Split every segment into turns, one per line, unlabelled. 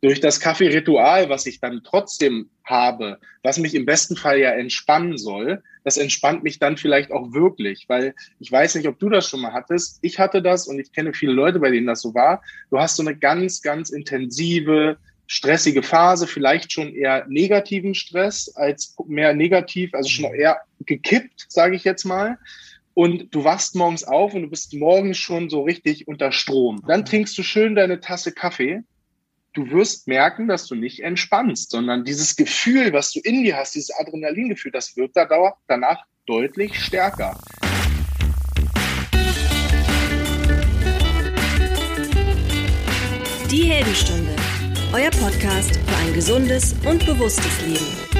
durch das Kaffeeritual, was ich dann trotzdem habe, was mich im besten Fall ja entspannen soll, das entspannt mich dann vielleicht auch wirklich, weil ich weiß nicht, ob du das schon mal hattest. Ich hatte das und ich kenne viele Leute, bei denen das so war. Du hast so eine ganz, ganz intensive, stressige Phase, vielleicht schon eher negativen Stress als mehr negativ, also schon eher gekippt, sage ich jetzt mal. Und du wachst morgens auf und du bist morgens schon so richtig unter Strom. Dann trinkst du schön deine Tasse Kaffee du wirst merken, dass du nicht entspannst, sondern dieses Gefühl, was du in dir hast, dieses Adrenalingefühl, das wird danach deutlich stärker.
Die Heldenstunde, euer Podcast für ein gesundes und bewusstes Leben.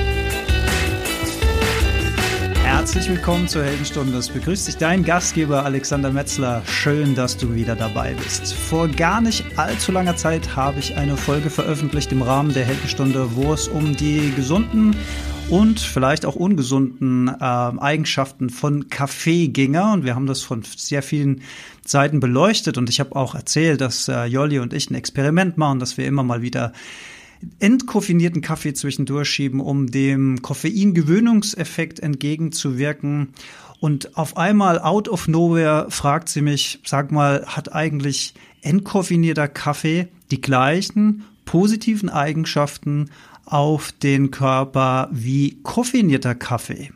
Herzlich willkommen zur Heldenstunde. Es begrüßt dich dein Gastgeber Alexander Metzler. Schön, dass du wieder dabei bist. Vor gar nicht allzu langer Zeit habe ich eine Folge veröffentlicht im Rahmen der Heldenstunde, wo es um die gesunden und vielleicht auch ungesunden äh, Eigenschaften von Kaffee ginge. Und wir haben das von sehr vielen Seiten beleuchtet. Und ich habe auch erzählt, dass äh, Jolli und ich ein Experiment machen, dass wir immer mal wieder entkoffinierten Kaffee zwischendurch schieben, um dem Koffeingewöhnungseffekt entgegenzuwirken. Und auf einmal, out of nowhere, fragt sie mich, sag mal, hat eigentlich entkoffinierter Kaffee die gleichen positiven Eigenschaften auf den Körper wie koffinierter Kaffee?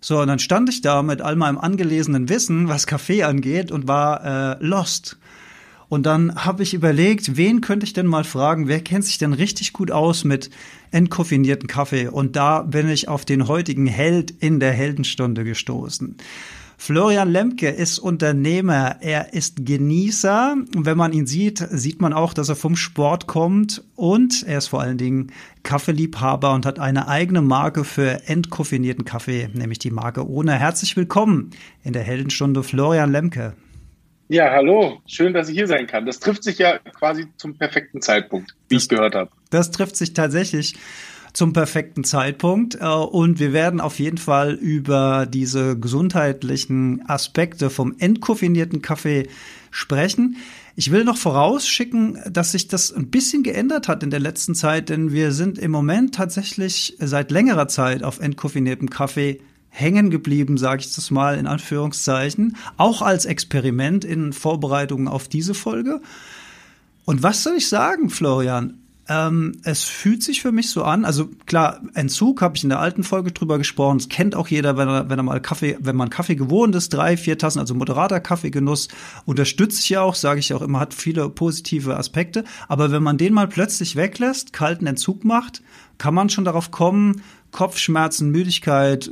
So, und dann stand ich da mit all meinem angelesenen Wissen, was Kaffee angeht, und war äh, lost. Und dann habe ich überlegt, wen könnte ich denn mal fragen, wer kennt sich denn richtig gut aus mit entkoffinierten Kaffee? Und da bin ich auf den heutigen Held in der Heldenstunde gestoßen. Florian Lemke ist Unternehmer, er ist Genießer. Und wenn man ihn sieht, sieht man auch, dass er vom Sport kommt und er ist vor allen Dingen Kaffeeliebhaber und hat eine eigene Marke für entkoffinierten Kaffee, nämlich die Marke Ohne. Herzlich willkommen in der Heldenstunde, Florian Lemke.
Ja, hallo. Schön, dass ich hier sein kann. Das trifft sich ja quasi zum perfekten Zeitpunkt, wie das, ich gehört habe.
Das trifft sich tatsächlich zum perfekten Zeitpunkt. Äh, und wir werden auf jeden Fall über diese gesundheitlichen Aspekte vom entkoffinierten Kaffee sprechen. Ich will noch vorausschicken, dass sich das ein bisschen geändert hat in der letzten Zeit, denn wir sind im Moment tatsächlich seit längerer Zeit auf entkoffiniertem Kaffee hängen geblieben, sage ich das mal in Anführungszeichen, auch als Experiment in Vorbereitung auf diese Folge. Und was soll ich sagen, Florian? Ähm, es fühlt sich für mich so an, also klar, Entzug habe ich in der alten Folge drüber gesprochen. Das kennt auch jeder, wenn er, wenn er mal Kaffee, wenn man Kaffee gewohnt ist, drei, vier Tassen, also moderater Kaffeegenuss, unterstütze ich ja auch, sage ich auch immer, hat viele positive Aspekte. Aber wenn man den mal plötzlich weglässt, kalten Entzug macht, kann man schon darauf kommen, Kopfschmerzen, Müdigkeit,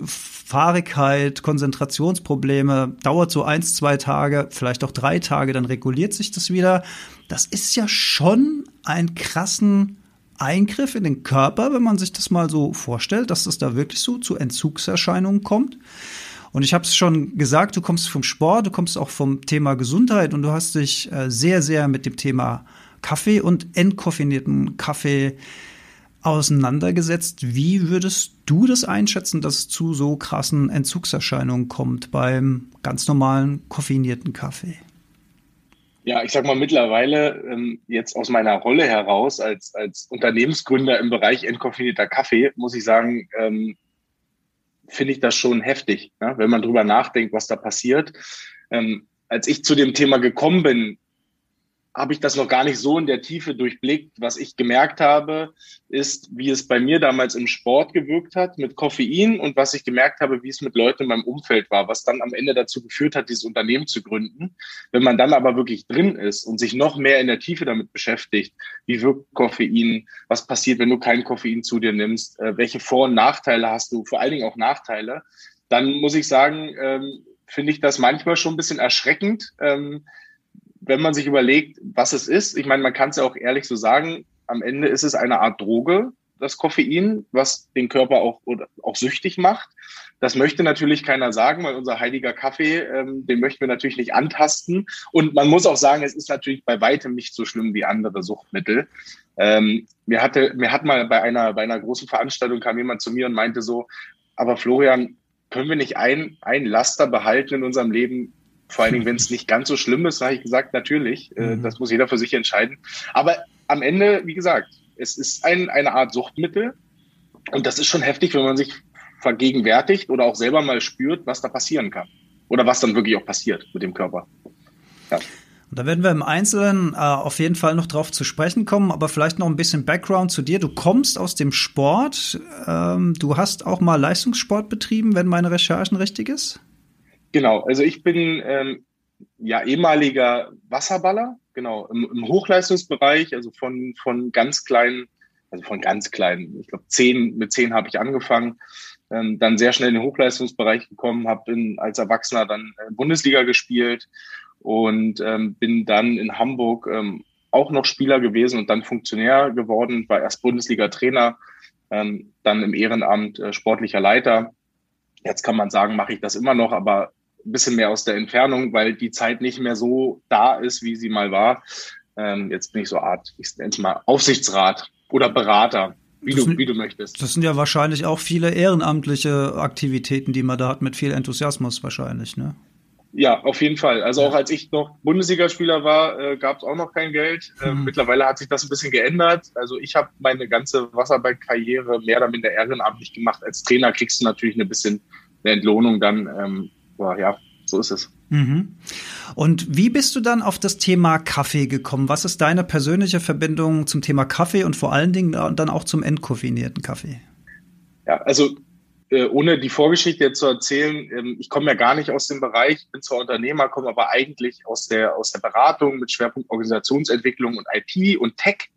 Fahrigkeit, Konzentrationsprobleme, dauert so eins, zwei Tage, vielleicht auch drei Tage, dann reguliert sich das wieder. Das ist ja schon ein krassen Eingriff in den Körper, wenn man sich das mal so vorstellt, dass es da wirklich so zu Entzugserscheinungen kommt. Und ich habe es schon gesagt, du kommst vom Sport, du kommst auch vom Thema Gesundheit und du hast dich äh, sehr, sehr mit dem Thema Kaffee und entkoffinierten Kaffee auseinandergesetzt. Wie würdest du das einschätzen, dass es zu so krassen Entzugserscheinungen kommt beim ganz normalen koffeinierten Kaffee?
Ja, ich sag mal mittlerweile ähm, jetzt aus meiner Rolle heraus als, als Unternehmensgründer im Bereich entkoffinierter Kaffee, muss ich sagen, ähm, finde ich das schon heftig, ne? wenn man drüber nachdenkt, was da passiert. Ähm, als ich zu dem Thema gekommen bin, habe ich das noch gar nicht so in der Tiefe durchblickt. Was ich gemerkt habe, ist, wie es bei mir damals im Sport gewirkt hat mit Koffein und was ich gemerkt habe, wie es mit Leuten in meinem Umfeld war, was dann am Ende dazu geführt hat, dieses Unternehmen zu gründen. Wenn man dann aber wirklich drin ist und sich noch mehr in der Tiefe damit beschäftigt, wie wirkt Koffein, was passiert, wenn du kein Koffein zu dir nimmst, äh, welche Vor- und Nachteile hast du, vor allen Dingen auch Nachteile, dann muss ich sagen, ähm, finde ich das manchmal schon ein bisschen erschreckend, ähm, wenn man sich überlegt, was es ist, ich meine, man kann es ja auch ehrlich so sagen, am Ende ist es eine Art Droge, das Koffein, was den Körper auch, oder auch süchtig macht. Das möchte natürlich keiner sagen, weil unser heiliger Kaffee, ähm, den möchten wir natürlich nicht antasten. Und man muss auch sagen, es ist natürlich bei weitem nicht so schlimm wie andere Suchtmittel. Ähm, mir hatte, mir hat mal bei einer, bei einer großen Veranstaltung kam jemand zu mir und meinte so, aber Florian, können wir nicht ein, ein Laster behalten in unserem Leben, vor allen Dingen, wenn es nicht ganz so schlimm ist, habe ich gesagt, natürlich. Äh, mhm. Das muss jeder für sich entscheiden. Aber am Ende, wie gesagt, es ist ein, eine Art Suchtmittel. Und das ist schon heftig, wenn man sich vergegenwärtigt oder auch selber mal spürt, was da passieren kann. Oder was dann wirklich auch passiert mit dem Körper.
Ja. Und da werden wir im Einzelnen äh, auf jeden Fall noch drauf zu sprechen kommen, aber vielleicht noch ein bisschen Background zu dir. Du kommst aus dem Sport. Ähm, du hast auch mal Leistungssport betrieben, wenn meine Recherchen richtig ist?
Genau, also ich bin ähm, ja ehemaliger Wasserballer, genau, im, im, Hochleistungsbereich, also von, von ganz kleinen, also von ganz kleinen, ich glaube zehn, mit zehn habe ich angefangen, ähm, dann sehr schnell in den Hochleistungsbereich gekommen, habe als Erwachsener dann äh, Bundesliga gespielt und ähm, bin dann in Hamburg ähm, auch noch Spieler gewesen und dann Funktionär geworden, war erst Bundesliga-Trainer, ähm, dann im Ehrenamt äh, sportlicher Leiter. Jetzt kann man sagen, mache ich das immer noch, aber ein bisschen mehr aus der Entfernung, weil die Zeit nicht mehr so da ist, wie sie mal war. Ähm, jetzt bin ich so Art, ich nenne es mal Aufsichtsrat oder Berater, wie du,
sind,
wie du möchtest.
Das sind ja wahrscheinlich auch viele ehrenamtliche Aktivitäten, die man da hat, mit viel Enthusiasmus wahrscheinlich, ne?
Ja, auf jeden Fall. Also auch als ich noch Bundesligaspieler war, äh, gab es auch noch kein Geld. Äh, mhm. Mittlerweile hat sich das ein bisschen geändert. Also ich habe meine ganze Wasserballkarriere mehr oder minder ehrenamtlich gemacht. Als Trainer kriegst du natürlich ein bisschen eine Entlohnung dann. Ähm, boah, ja, so ist es.
Mhm. Und wie bist du dann auf das Thema Kaffee gekommen? Was ist deine persönliche Verbindung zum Thema Kaffee und vor allen Dingen dann auch zum entkoffinierten Kaffee?
Ja, also äh, ohne die Vorgeschichte jetzt zu erzählen, ähm, ich komme ja gar nicht aus dem Bereich, bin zwar Unternehmer, komme aber eigentlich aus der, aus der Beratung mit Schwerpunkt Organisationsentwicklung und IT und Tech.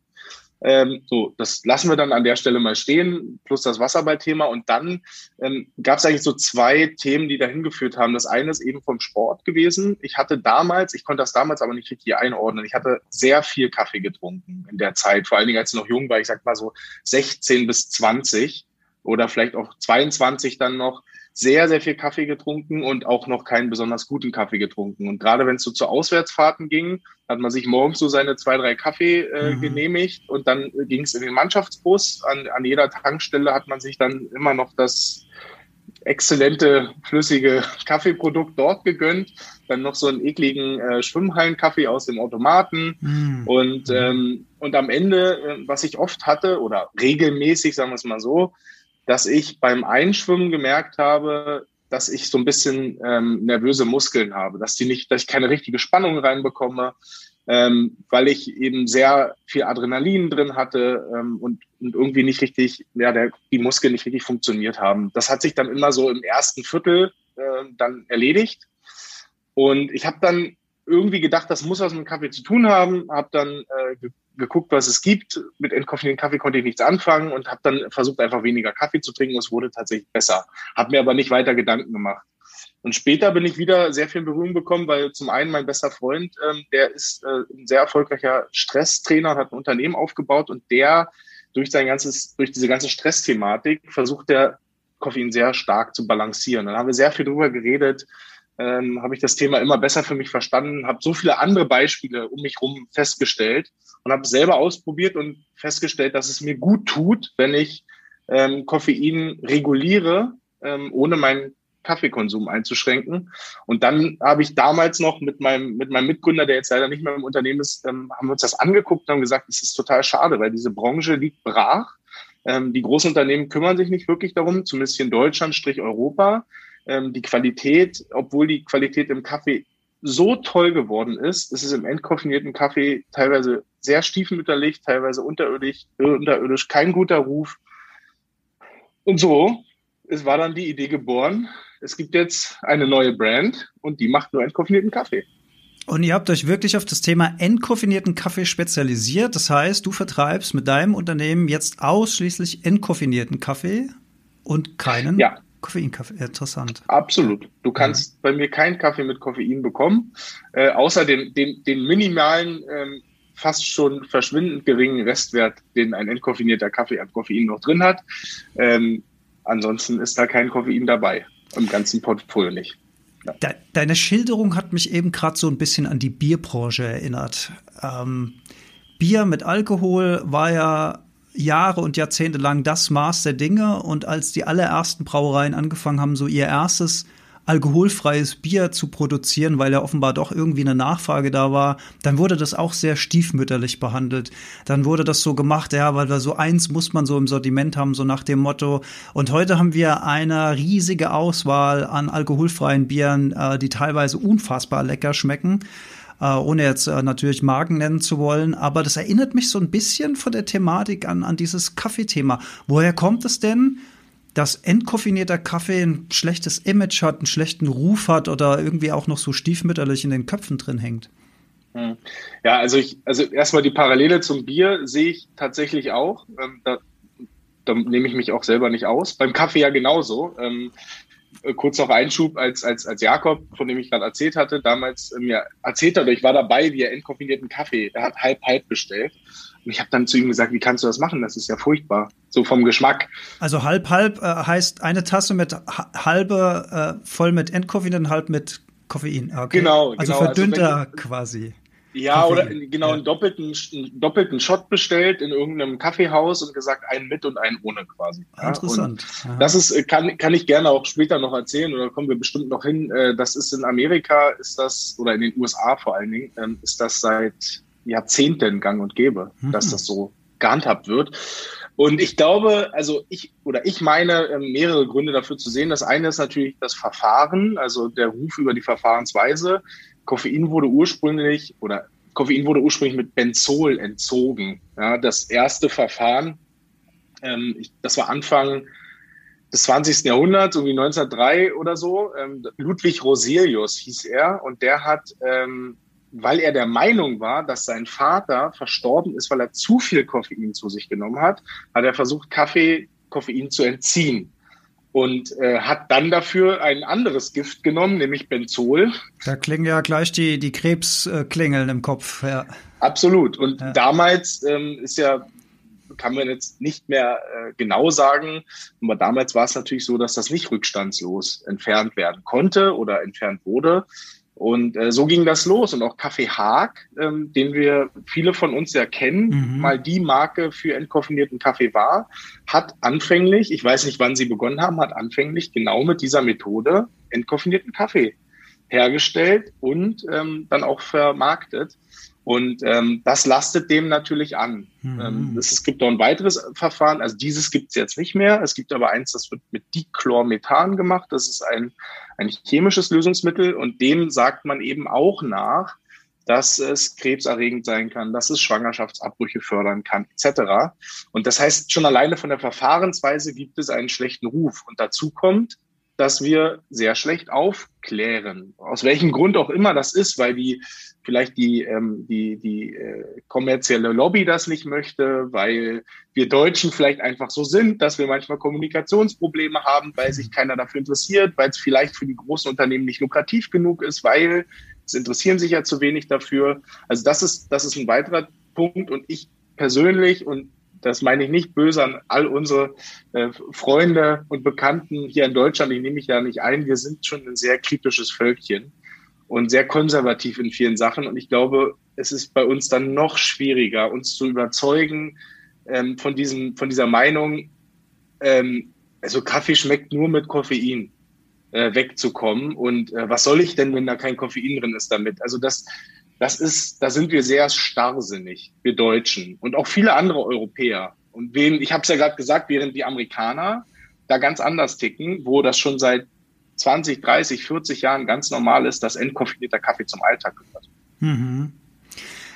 Ähm, so, das lassen wir dann an der Stelle mal stehen, plus das Wasserballthema. Und dann ähm, gab es eigentlich so zwei Themen, die dahin geführt haben. Das eine ist eben vom Sport gewesen. Ich hatte damals, ich konnte das damals aber nicht richtig einordnen, ich hatte sehr viel Kaffee getrunken in der Zeit, vor allen Dingen als ich noch jung war, ich sag mal so 16 bis 20 oder vielleicht auch 22 dann noch sehr, sehr viel Kaffee getrunken und auch noch keinen besonders guten Kaffee getrunken. Und gerade wenn es so zu Auswärtsfahrten ging, hat man sich morgens so seine zwei, drei Kaffee äh, mhm. genehmigt und dann ging es in den Mannschaftsbus. An, an jeder Tankstelle hat man sich dann immer noch das exzellente flüssige Kaffeeprodukt dort gegönnt, dann noch so einen ekligen äh, Schwimmhallenkaffee aus dem Automaten mm. und ähm, und am Ende, äh, was ich oft hatte oder regelmäßig, sagen wir es mal so, dass ich beim Einschwimmen gemerkt habe, dass ich so ein bisschen ähm, nervöse Muskeln habe, dass die nicht, dass ich keine richtige Spannung reinbekomme, ähm, weil ich eben sehr viel Adrenalin drin hatte ähm, und, und irgendwie nicht richtig, ja, der, die Muskeln nicht richtig funktioniert haben. Das hat sich dann immer so im ersten Viertel äh, dann erledigt. Und ich habe dann irgendwie gedacht, das muss was mit Kaffee zu tun haben, habe dann äh, geguckt, was es gibt. Mit entkoffinierten Kaffee konnte ich nichts anfangen und habe dann versucht, einfach weniger Kaffee zu trinken. Es wurde tatsächlich besser. Habe mir aber nicht weiter Gedanken gemacht. Und später bin ich wieder sehr viel in Berührung bekommen, weil zum einen mein bester Freund, ähm, der ist äh, ein sehr erfolgreicher Stresstrainer und hat ein Unternehmen aufgebaut und der durch sein ganzes, durch diese ganze Stressthematik versucht der Koffein sehr stark zu balancieren. Dann haben wir sehr viel drüber geredet, ähm, habe ich das Thema immer besser für mich verstanden, habe so viele andere Beispiele um mich herum festgestellt und habe selber ausprobiert und festgestellt, dass es mir gut tut, wenn ich ähm, Koffein reguliere, ähm, ohne meinen Kaffeekonsum einzuschränken. Und dann habe ich damals noch mit meinem, mit meinem Mitgründer, der jetzt leider nicht mehr im Unternehmen ist, ähm, haben wir uns das angeguckt und haben gesagt, es ist total schade, weil diese Branche liegt brach. Ähm, die großen Unternehmen kümmern sich nicht wirklich darum, zumindest hier in Deutschland, Strich Europa ähm, die Qualität, obwohl die Qualität im Kaffee so toll geworden ist, ist es im entkoffinierten Kaffee teilweise sehr stiefmütterlich, teilweise unterirdisch, äh, unterirdisch, kein guter Ruf. Und so, es war dann die Idee geboren, es gibt jetzt eine neue Brand und die macht nur entkoffinierten Kaffee.
Und ihr habt euch wirklich auf das Thema entkoffinierten Kaffee spezialisiert. Das heißt, du vertreibst mit deinem Unternehmen jetzt ausschließlich entkoffinierten Kaffee und keinen
ja.
Koffeinkaffee, interessant.
Absolut. Du kannst ja. bei mir keinen Kaffee mit Koffein bekommen, äh, außer den, den, den minimalen, ähm, fast schon verschwindend geringen Restwert, den ein entkoffinierter Kaffee an Koffein noch drin hat. Ähm, ansonsten ist da kein Koffein dabei, im ganzen Portfolio nicht.
Ja. De deine Schilderung hat mich eben gerade so ein bisschen an die Bierbranche erinnert. Ähm, Bier mit Alkohol war ja Jahre und Jahrzehnte lang das Maß der Dinge. Und als die allerersten Brauereien angefangen haben, so ihr erstes alkoholfreies Bier zu produzieren, weil ja offenbar doch irgendwie eine Nachfrage da war, dann wurde das auch sehr stiefmütterlich behandelt. Dann wurde das so gemacht, ja, weil da so eins muss man so im Sortiment haben, so nach dem Motto. Und heute haben wir eine riesige Auswahl an alkoholfreien Bieren, äh, die teilweise unfassbar lecker schmecken äh, ohne jetzt äh, natürlich Marken nennen zu wollen. Aber das erinnert mich so ein bisschen von der Thematik an, an dieses Kaffeethema. Woher kommt es denn? dass entkoffinierter Kaffee ein schlechtes Image hat, einen schlechten Ruf hat oder irgendwie auch noch so stiefmütterlich in den Köpfen drin hängt.
Hm. Ja, also ich, also erstmal die Parallele zum Bier sehe ich tatsächlich auch. Ähm, da, da nehme ich mich auch selber nicht aus. Beim Kaffee ja genauso. Ähm, äh, kurz noch Einschub, als, als, als Jakob, von dem ich gerade erzählt hatte, damals äh, mir erzählt hat, ich war dabei, wie er entkoffinierten Kaffee, er hat halb halb bestellt. Und ich habe dann zu ihm gesagt, wie kannst du das machen? Das ist ja furchtbar. So vom Geschmack.
Also halb halb äh, heißt eine Tasse mit halbe äh, voll mit Entkoffein und halb mit Koffein. Okay.
Genau,
also genau. verdünnter also quasi.
Ja, oder genau ja. einen doppelten, einen doppelten Shot bestellt in irgendeinem Kaffeehaus und gesagt, einen mit und einen ohne quasi.
Ja, Interessant.
Das ist, äh, kann, kann ich gerne auch später noch erzählen oder kommen wir bestimmt noch hin. Äh, das ist in Amerika, ist das, oder in den USA vor allen Dingen, ähm, ist das seit Jahrzehnten gang und gäbe, mhm. dass das so gehandhabt wird. Und ich glaube, also ich oder ich meine ähm, mehrere Gründe dafür zu sehen. Das eine ist natürlich das Verfahren, also der Ruf über die Verfahrensweise. Koffein wurde ursprünglich oder Koffein wurde ursprünglich mit Benzol entzogen. Ja, das erste Verfahren, ähm, ich, das war Anfang des 20. Jahrhunderts, irgendwie 1903 oder so. Ähm, Ludwig Roselius hieß er und der hat, ähm, weil er der Meinung war, dass sein Vater verstorben ist, weil er zu viel Koffein zu sich genommen hat, hat er versucht, Kaffee Koffein zu entziehen und äh, hat dann dafür ein anderes Gift genommen, nämlich Benzol.
Da klingen ja gleich die, die Krebsklingeln im Kopf. Ja.
Absolut. Und ja. damals ähm, ist ja, kann man jetzt nicht mehr äh, genau sagen, aber damals war es natürlich so, dass das nicht rückstandslos entfernt werden konnte oder entfernt wurde. Und äh, so ging das los. Und auch Kaffee Haag, ähm, den wir viele von uns ja kennen, mhm. mal die Marke für entkoffinierten Kaffee war, hat anfänglich, ich weiß nicht, wann sie begonnen haben, hat anfänglich genau mit dieser Methode entkoffinierten Kaffee hergestellt und ähm, dann auch vermarktet. Und ähm, das lastet dem natürlich an. Mhm. Ähm, es, es gibt noch ein weiteres Verfahren, also dieses gibt es jetzt nicht mehr. Es gibt aber eins, das wird mit Dichlormethan gemacht. Das ist ein, ein chemisches Lösungsmittel und dem sagt man eben auch nach, dass es krebserregend sein kann, dass es Schwangerschaftsabbrüche fördern kann, etc. Und das heißt, schon alleine von der Verfahrensweise gibt es einen schlechten Ruf. Und dazu kommt, dass wir sehr schlecht aufklären. Aus welchem Grund auch immer das ist, weil die vielleicht die, ähm, die, die äh, kommerzielle Lobby das nicht möchte, weil wir Deutschen vielleicht einfach so sind, dass wir manchmal Kommunikationsprobleme haben, weil sich keiner dafür interessiert, weil es vielleicht für die großen Unternehmen nicht lukrativ genug ist, weil es interessieren sich ja zu wenig dafür. Also das ist, das ist ein weiterer Punkt und ich persönlich und das meine ich nicht böse an all unsere äh, Freunde und Bekannten hier in Deutschland. Ich nehme mich ja nicht ein. Wir sind schon ein sehr kritisches Völkchen und sehr konservativ in vielen Sachen. Und ich glaube, es ist bei uns dann noch schwieriger, uns zu überzeugen ähm, von, diesem, von dieser Meinung, ähm, also Kaffee schmeckt nur mit Koffein äh, wegzukommen. Und äh, was soll ich denn, wenn da kein Koffein drin ist damit? Also das, das ist, da sind wir sehr starrsinnig, wir Deutschen und auch viele andere Europäer. Und wen, ich habe es ja gerade gesagt, während die Amerikaner da ganz anders ticken, wo das schon seit 20, 30, 40 Jahren ganz normal ist, dass entkoffinierter Kaffee zum Alltag gehört. Mhm.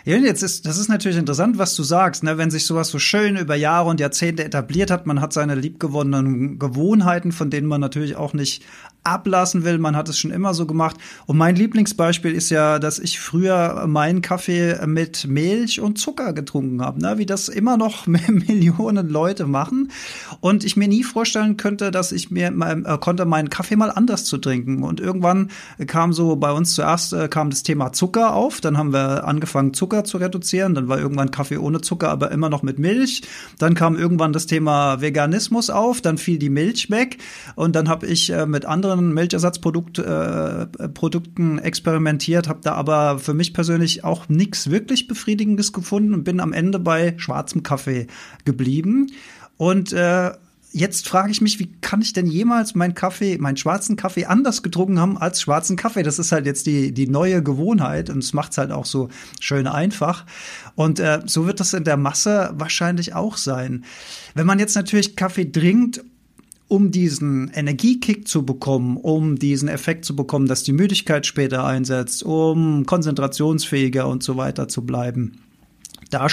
Ja, jetzt ist, das ist natürlich interessant, was du sagst, ne? wenn sich sowas so schön über Jahre und Jahrzehnte etabliert hat, man hat seine liebgewonnenen Gewohnheiten, von denen man natürlich auch nicht ablassen will. Man hat es schon immer so gemacht. Und mein Lieblingsbeispiel ist ja, dass ich früher meinen Kaffee mit Milch und Zucker getrunken habe, ne? wie das immer noch Millionen Leute machen. Und ich mir nie vorstellen könnte, dass ich mir äh, konnte, meinen Kaffee mal anders zu trinken. Und irgendwann kam so bei uns zuerst äh, kam das Thema Zucker auf. Dann haben wir angefangen, Zucker zu reduzieren. Dann war irgendwann Kaffee ohne Zucker, aber immer noch mit Milch. Dann kam irgendwann das Thema Veganismus auf. Dann fiel die Milch weg. Und dann habe ich äh, mit anderen anderen Milchersatzprodukten äh, experimentiert, habe da aber für mich persönlich auch nichts wirklich Befriedigendes gefunden und bin am Ende bei schwarzem Kaffee geblieben. Und äh, jetzt frage ich mich, wie kann ich denn jemals meinen Kaffee, meinen schwarzen Kaffee anders getrunken haben als schwarzen Kaffee? Das ist halt jetzt die, die neue Gewohnheit und es macht es halt auch so schön einfach. Und äh, so wird das in der Masse wahrscheinlich auch sein. Wenn man jetzt natürlich Kaffee trinkt, um diesen Energiekick zu bekommen, um diesen Effekt zu bekommen, dass die Müdigkeit später einsetzt, um konzentrationsfähiger und so weiter zu bleiben, da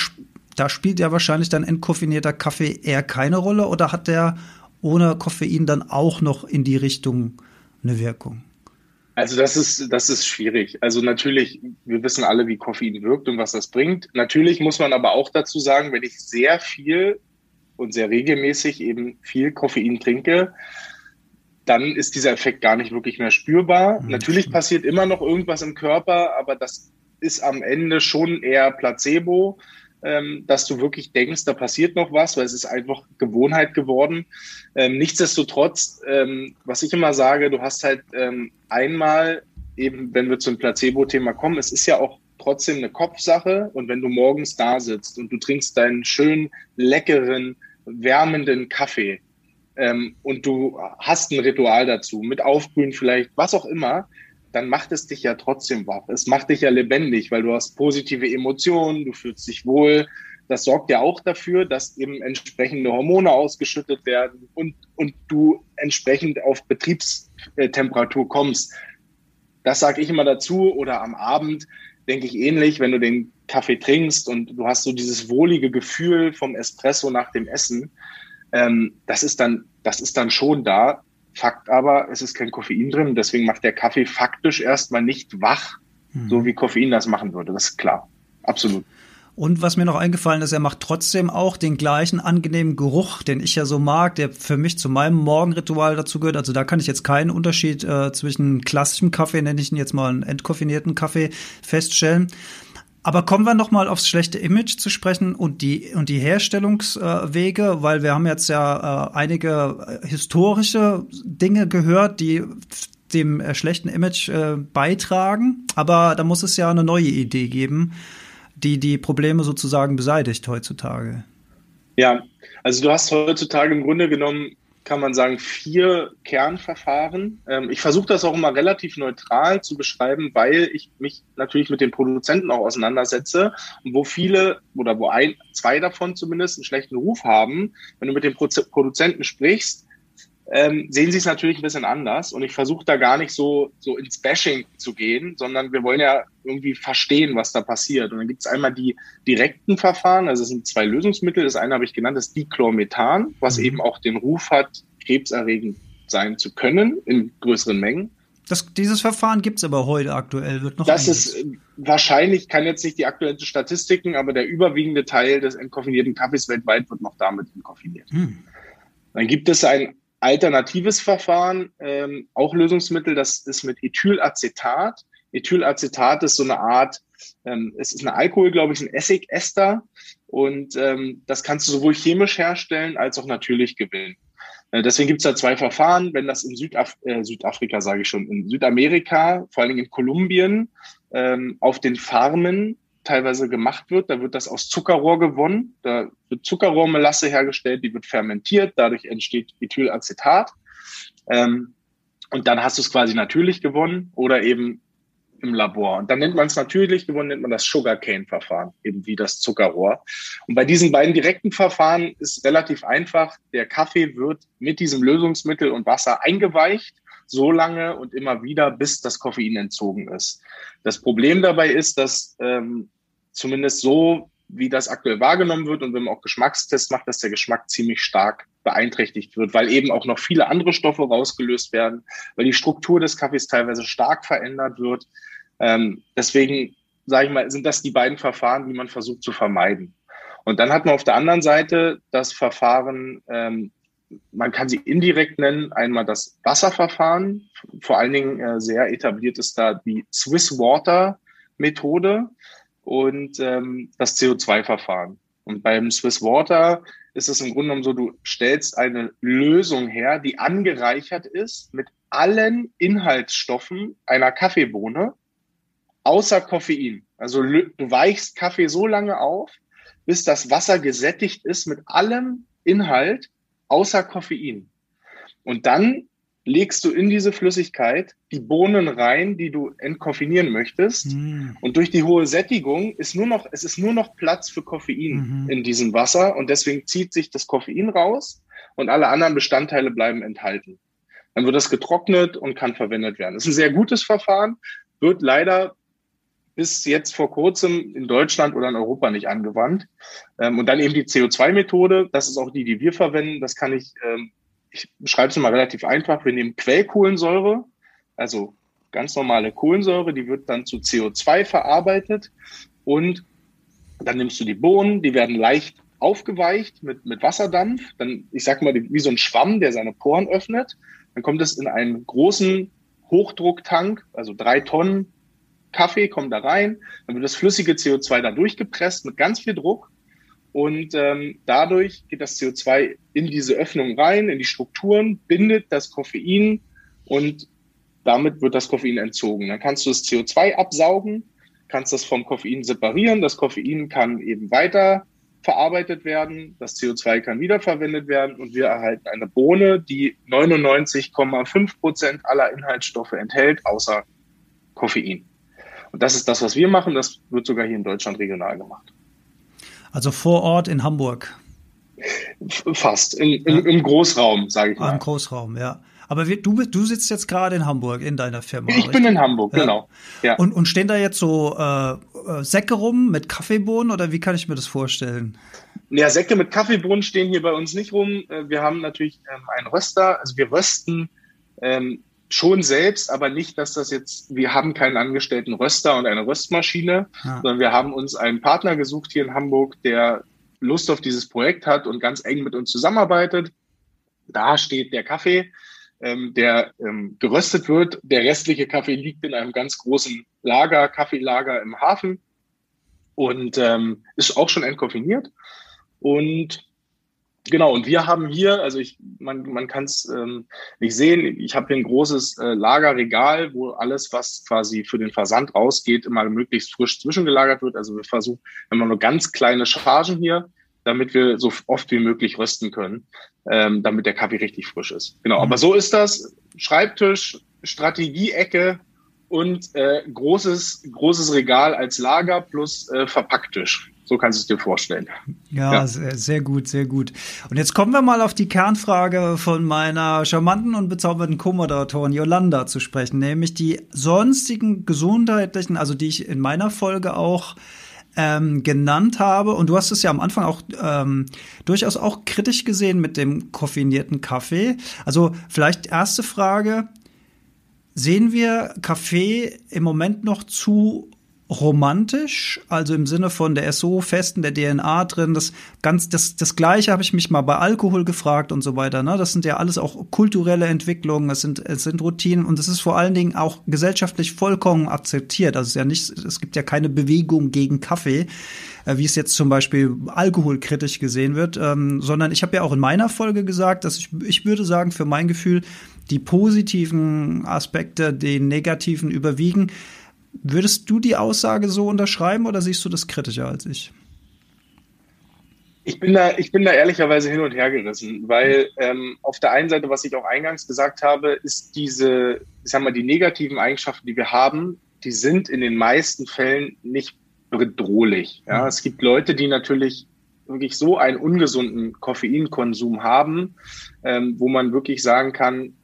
da spielt ja wahrscheinlich dann entkoffinierter Kaffee eher keine Rolle oder hat der ohne Koffein dann auch noch in die Richtung eine Wirkung?
Also das ist, das ist schwierig. Also natürlich, wir wissen alle, wie Koffein wirkt und was das bringt. Natürlich muss man aber auch dazu sagen, wenn ich sehr viel und sehr regelmäßig eben viel Koffein trinke, dann ist dieser Effekt gar nicht wirklich mehr spürbar. Mhm. Natürlich passiert immer noch irgendwas im Körper, aber das ist am Ende schon eher Placebo ähm, dass du wirklich denkst, da passiert noch was, weil es ist einfach Gewohnheit geworden. Ähm, nichtsdestotrotz, ähm, was ich immer sage, du hast halt ähm, einmal eben, wenn wir zum Placebo-Thema kommen, es ist ja auch trotzdem eine Kopfsache und wenn du morgens da sitzt und du trinkst deinen schönen, leckeren, wärmenden Kaffee, ähm, und du hast ein Ritual dazu, mit Aufbrühen vielleicht, was auch immer, dann macht es dich ja trotzdem wach. Es macht dich ja lebendig, weil du hast positive Emotionen, du fühlst dich wohl. Das sorgt ja auch dafür, dass eben entsprechende Hormone ausgeschüttet werden und, und du entsprechend auf Betriebstemperatur kommst. Das sage ich immer dazu. Oder am Abend denke ich ähnlich, wenn du den Kaffee trinkst und du hast so dieses wohlige Gefühl vom Espresso nach dem Essen. Ähm, das ist dann, das ist dann schon da. Fakt aber, es ist kein Koffein drin, deswegen macht der Kaffee faktisch erstmal nicht wach, mhm. so wie Koffein das machen würde. Das ist klar. Absolut.
Und was mir noch eingefallen ist, er macht trotzdem auch den gleichen angenehmen Geruch, den ich ja so mag, der für mich zu meinem Morgenritual dazu gehört. Also da kann ich jetzt keinen Unterschied äh, zwischen klassischem Kaffee, nenne ich ihn jetzt mal einen entkoffinierten Kaffee, feststellen. Aber kommen wir noch mal aufs schlechte Image zu sprechen und die und die Herstellungswege, weil wir haben jetzt ja äh, einige äh, historische Dinge gehört, die dem äh, schlechten Image beitragen. Aber da muss es ja eine neue Idee geben, die die Probleme sozusagen beseitigt heutzutage.
Ja, also du hast heutzutage im Grunde genommen kann man sagen, vier Kernverfahren. Ähm, ich versuche das auch immer relativ neutral zu beschreiben, weil ich mich natürlich mit den Produzenten auch auseinandersetze und wo viele oder wo ein, zwei davon zumindest einen schlechten Ruf haben. Wenn du mit den Produzenten sprichst, ähm, sehen sie es natürlich ein bisschen anders. Und ich versuche da gar nicht so, so ins Bashing zu gehen, sondern wir wollen ja irgendwie verstehen, was da passiert. Und dann gibt es einmal die direkten Verfahren, also es sind zwei Lösungsmittel. Das eine habe ich genannt, das Dichlormethan, was mhm. eben auch den Ruf hat, krebserregend sein zu können in größeren Mengen.
Das, dieses Verfahren gibt es aber heute aktuell, wird noch.
Das ist äh, wahrscheinlich, kann jetzt nicht die aktuellen Statistiken, aber der überwiegende Teil des entkoffinierten Kaffees weltweit wird noch damit entkoffiniert. Hm. Dann gibt es ein alternatives Verfahren, ähm, auch Lösungsmittel, das ist mit Ethylacetat. Ethylacetat ist so eine Art, ähm, es ist ein Alkohol, glaube ich, ein Essigester. Und ähm, das kannst du sowohl chemisch herstellen als auch natürlich gewinnen. Äh, deswegen gibt es da zwei Verfahren. Wenn das in Südaf äh, Südafrika, sage ich schon, in Südamerika, vor allen Dingen in Kolumbien, ähm, auf den Farmen teilweise gemacht wird. Da wird das aus Zuckerrohr gewonnen. Da wird Zuckerrohrmelasse hergestellt, die wird fermentiert, dadurch entsteht Ethylacetat. Ähm, und dann hast du es quasi natürlich gewonnen oder eben im Labor. Und dann nennt man es natürlich gewonnen, nennt man das Sugarcane-Verfahren, eben wie das Zuckerrohr. Und bei diesen beiden direkten Verfahren ist relativ einfach. Der Kaffee wird mit diesem Lösungsmittel und Wasser eingeweicht so lange und immer wieder, bis das Koffein entzogen ist. Das Problem dabei ist, dass ähm, zumindest so, wie das aktuell wahrgenommen wird und wenn man auch Geschmackstests macht, dass der Geschmack ziemlich stark beeinträchtigt wird, weil eben auch noch viele andere Stoffe rausgelöst werden, weil die Struktur des Kaffees teilweise stark verändert wird. Ähm, deswegen, sage ich mal, sind das die beiden Verfahren, die man versucht zu vermeiden. Und dann hat man auf der anderen Seite das Verfahren ähm, man kann sie indirekt nennen. Einmal das Wasserverfahren. Vor allen Dingen äh, sehr etabliert ist da die Swiss Water Methode und ähm, das CO2-Verfahren. Und beim Swiss Water ist es im Grunde genommen so, du stellst eine Lösung her, die angereichert ist mit allen Inhaltsstoffen einer Kaffeebohne, außer Koffein. Also du weichst Kaffee so lange auf, bis das Wasser gesättigt ist mit allem Inhalt, außer Koffein. Und dann legst du in diese Flüssigkeit die Bohnen rein, die du entkoffinieren möchtest. Mhm. Und durch die hohe Sättigung ist nur noch, es ist nur noch Platz für Koffein mhm. in diesem Wasser. Und deswegen zieht sich das Koffein raus und alle anderen Bestandteile bleiben enthalten. Dann wird das getrocknet und kann verwendet werden. Das ist ein sehr gutes Verfahren, wird leider bis jetzt vor kurzem in Deutschland oder in Europa nicht angewandt. Ähm, und dann eben die CO2-Methode, das ist auch die, die wir verwenden. Das kann ich ähm, ich beschreibe es mal relativ einfach. Wir nehmen Quellkohlensäure, also ganz normale Kohlensäure, die wird dann zu CO2 verarbeitet und dann nimmst du die Bohnen, die werden leicht aufgeweicht mit, mit Wasserdampf, dann, ich sag mal, wie so ein Schwamm, der seine Poren öffnet. Dann kommt es in einen großen Hochdrucktank, also drei Tonnen Kaffee kommt da rein, dann wird das flüssige CO2 da durchgepresst mit ganz viel Druck und ähm, dadurch geht das CO2 in diese Öffnung rein, in die Strukturen, bindet das Koffein und damit wird das Koffein entzogen. Dann kannst du das CO2 absaugen, kannst das vom Koffein separieren. Das Koffein kann eben weiter verarbeitet werden, das CO2 kann wiederverwendet werden und wir erhalten eine Bohne, die 99,5 Prozent aller Inhaltsstoffe enthält, außer Koffein. Und das ist das, was wir machen. Das wird sogar hier in Deutschland regional gemacht.
Also vor Ort in Hamburg.
Fast, in, in, im Großraum, sage ich mal.
Ah, Im Großraum, ja. Aber wir, du, du sitzt jetzt gerade in Hamburg in deiner Firma.
Ich richtig? bin in Hamburg, ja. genau.
Ja. Und, und stehen da jetzt so äh, äh, Säcke rum mit Kaffeebohnen oder wie kann ich mir das vorstellen?
Ja, Säcke mit Kaffeebohnen stehen hier bei uns nicht rum. Äh, wir haben natürlich ähm, einen Röster, also wir rösten ähm, schon selbst, aber nicht, dass das jetzt, wir haben keinen angestellten Röster und eine Röstmaschine, ja. sondern wir haben uns einen Partner gesucht hier in Hamburg, der Lust auf dieses Projekt hat und ganz eng mit uns zusammenarbeitet. Da steht der Kaffee, ähm, der ähm, geröstet wird. Der restliche Kaffee liegt in einem ganz großen Lager, Kaffeelager im Hafen und ähm, ist auch schon entkoffiniert. Und Genau, und wir haben hier, also ich, man, man kann es ähm, nicht sehen, ich habe hier ein großes äh, Lagerregal, wo alles, was quasi für den Versand rausgeht, immer möglichst frisch zwischengelagert wird. Also wir versuchen immer nur ganz kleine Chargen hier, damit wir so oft wie möglich rösten können, ähm, damit der Kaffee richtig frisch ist. Genau, aber so ist das. Schreibtisch, Strategieecke und äh, großes, großes Regal als Lager plus äh, Verpacktisch. So kannst du es dir vorstellen.
Ja, ja. Sehr, sehr, gut, sehr gut. Und jetzt kommen wir mal auf die Kernfrage von meiner charmanten und bezaubernden Co-Moderatorin Yolanda zu sprechen, nämlich die sonstigen gesundheitlichen, also die ich in meiner Folge auch ähm, genannt habe. Und du hast es ja am Anfang auch ähm, durchaus auch kritisch gesehen mit dem koffeinierten Kaffee. Also vielleicht erste Frage. Sehen wir Kaffee im Moment noch zu romantisch, also im Sinne von der so fest in der DNA drin, das ganz das das gleiche habe ich mich mal bei Alkohol gefragt und so weiter, ne? Das sind ja alles auch kulturelle Entwicklungen, es sind es sind Routinen und es ist vor allen Dingen auch gesellschaftlich vollkommen akzeptiert. Also es ist ja nicht es gibt ja keine Bewegung gegen Kaffee, äh, wie es jetzt zum Beispiel alkoholkritisch gesehen wird, ähm, sondern ich habe ja auch in meiner Folge gesagt, dass ich ich würde sagen für mein Gefühl die positiven Aspekte den negativen überwiegen. Würdest du die Aussage so unterschreiben oder siehst du das kritischer als ich?
Ich bin da, ich bin da ehrlicherweise hin und her gerissen, weil ähm, auf der einen Seite, was ich auch eingangs gesagt habe, ist diese, ich sag mal, die negativen Eigenschaften, die wir haben, die sind in den meisten Fällen nicht bedrohlich. Ja, es gibt Leute, die natürlich wirklich so einen ungesunden Koffeinkonsum haben, ähm, wo man wirklich sagen kann,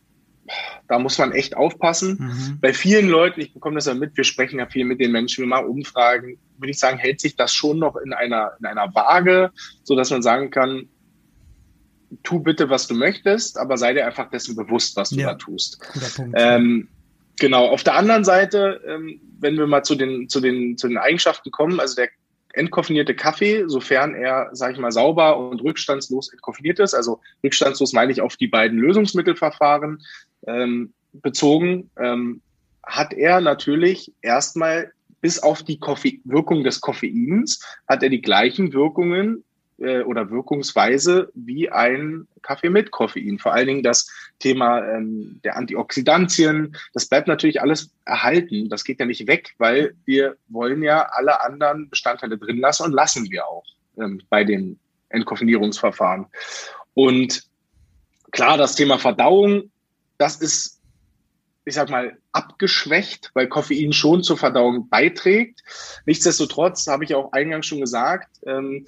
da muss man echt aufpassen. Mhm. Bei vielen Leuten, ich bekomme das ja mit, wir sprechen ja viel mit den Menschen, wir machen Umfragen, würde ich sagen, hält sich das schon noch in einer, in einer Waage, so dass man sagen kann, tu bitte, was du möchtest, aber sei dir einfach dessen bewusst, was du ja. da tust. Ähm, genau. Auf der anderen Seite, ähm, wenn wir mal zu den, zu den, zu den Eigenschaften kommen, also der entkoffinierte Kaffee, sofern er, sage ich mal, sauber und rückstandslos entkoffiniert ist. Also rückstandslos meine ich auf die beiden Lösungsmittelverfahren ähm, bezogen, ähm, hat er natürlich erstmal bis auf die Koffe Wirkung des Koffeins hat er die gleichen Wirkungen äh, oder Wirkungsweise wie ein Kaffee mit Koffein. Vor allen Dingen das Thema ähm, der Antioxidantien, das bleibt natürlich alles erhalten. Das geht ja nicht weg, weil wir wollen ja alle anderen Bestandteile drin lassen und lassen wir auch ähm, bei den Entkoffinierungsverfahren. Und klar, das Thema Verdauung, das ist, ich sag mal, abgeschwächt, weil Koffein schon zur Verdauung beiträgt. Nichtsdestotrotz habe ich auch eingangs schon gesagt, ähm,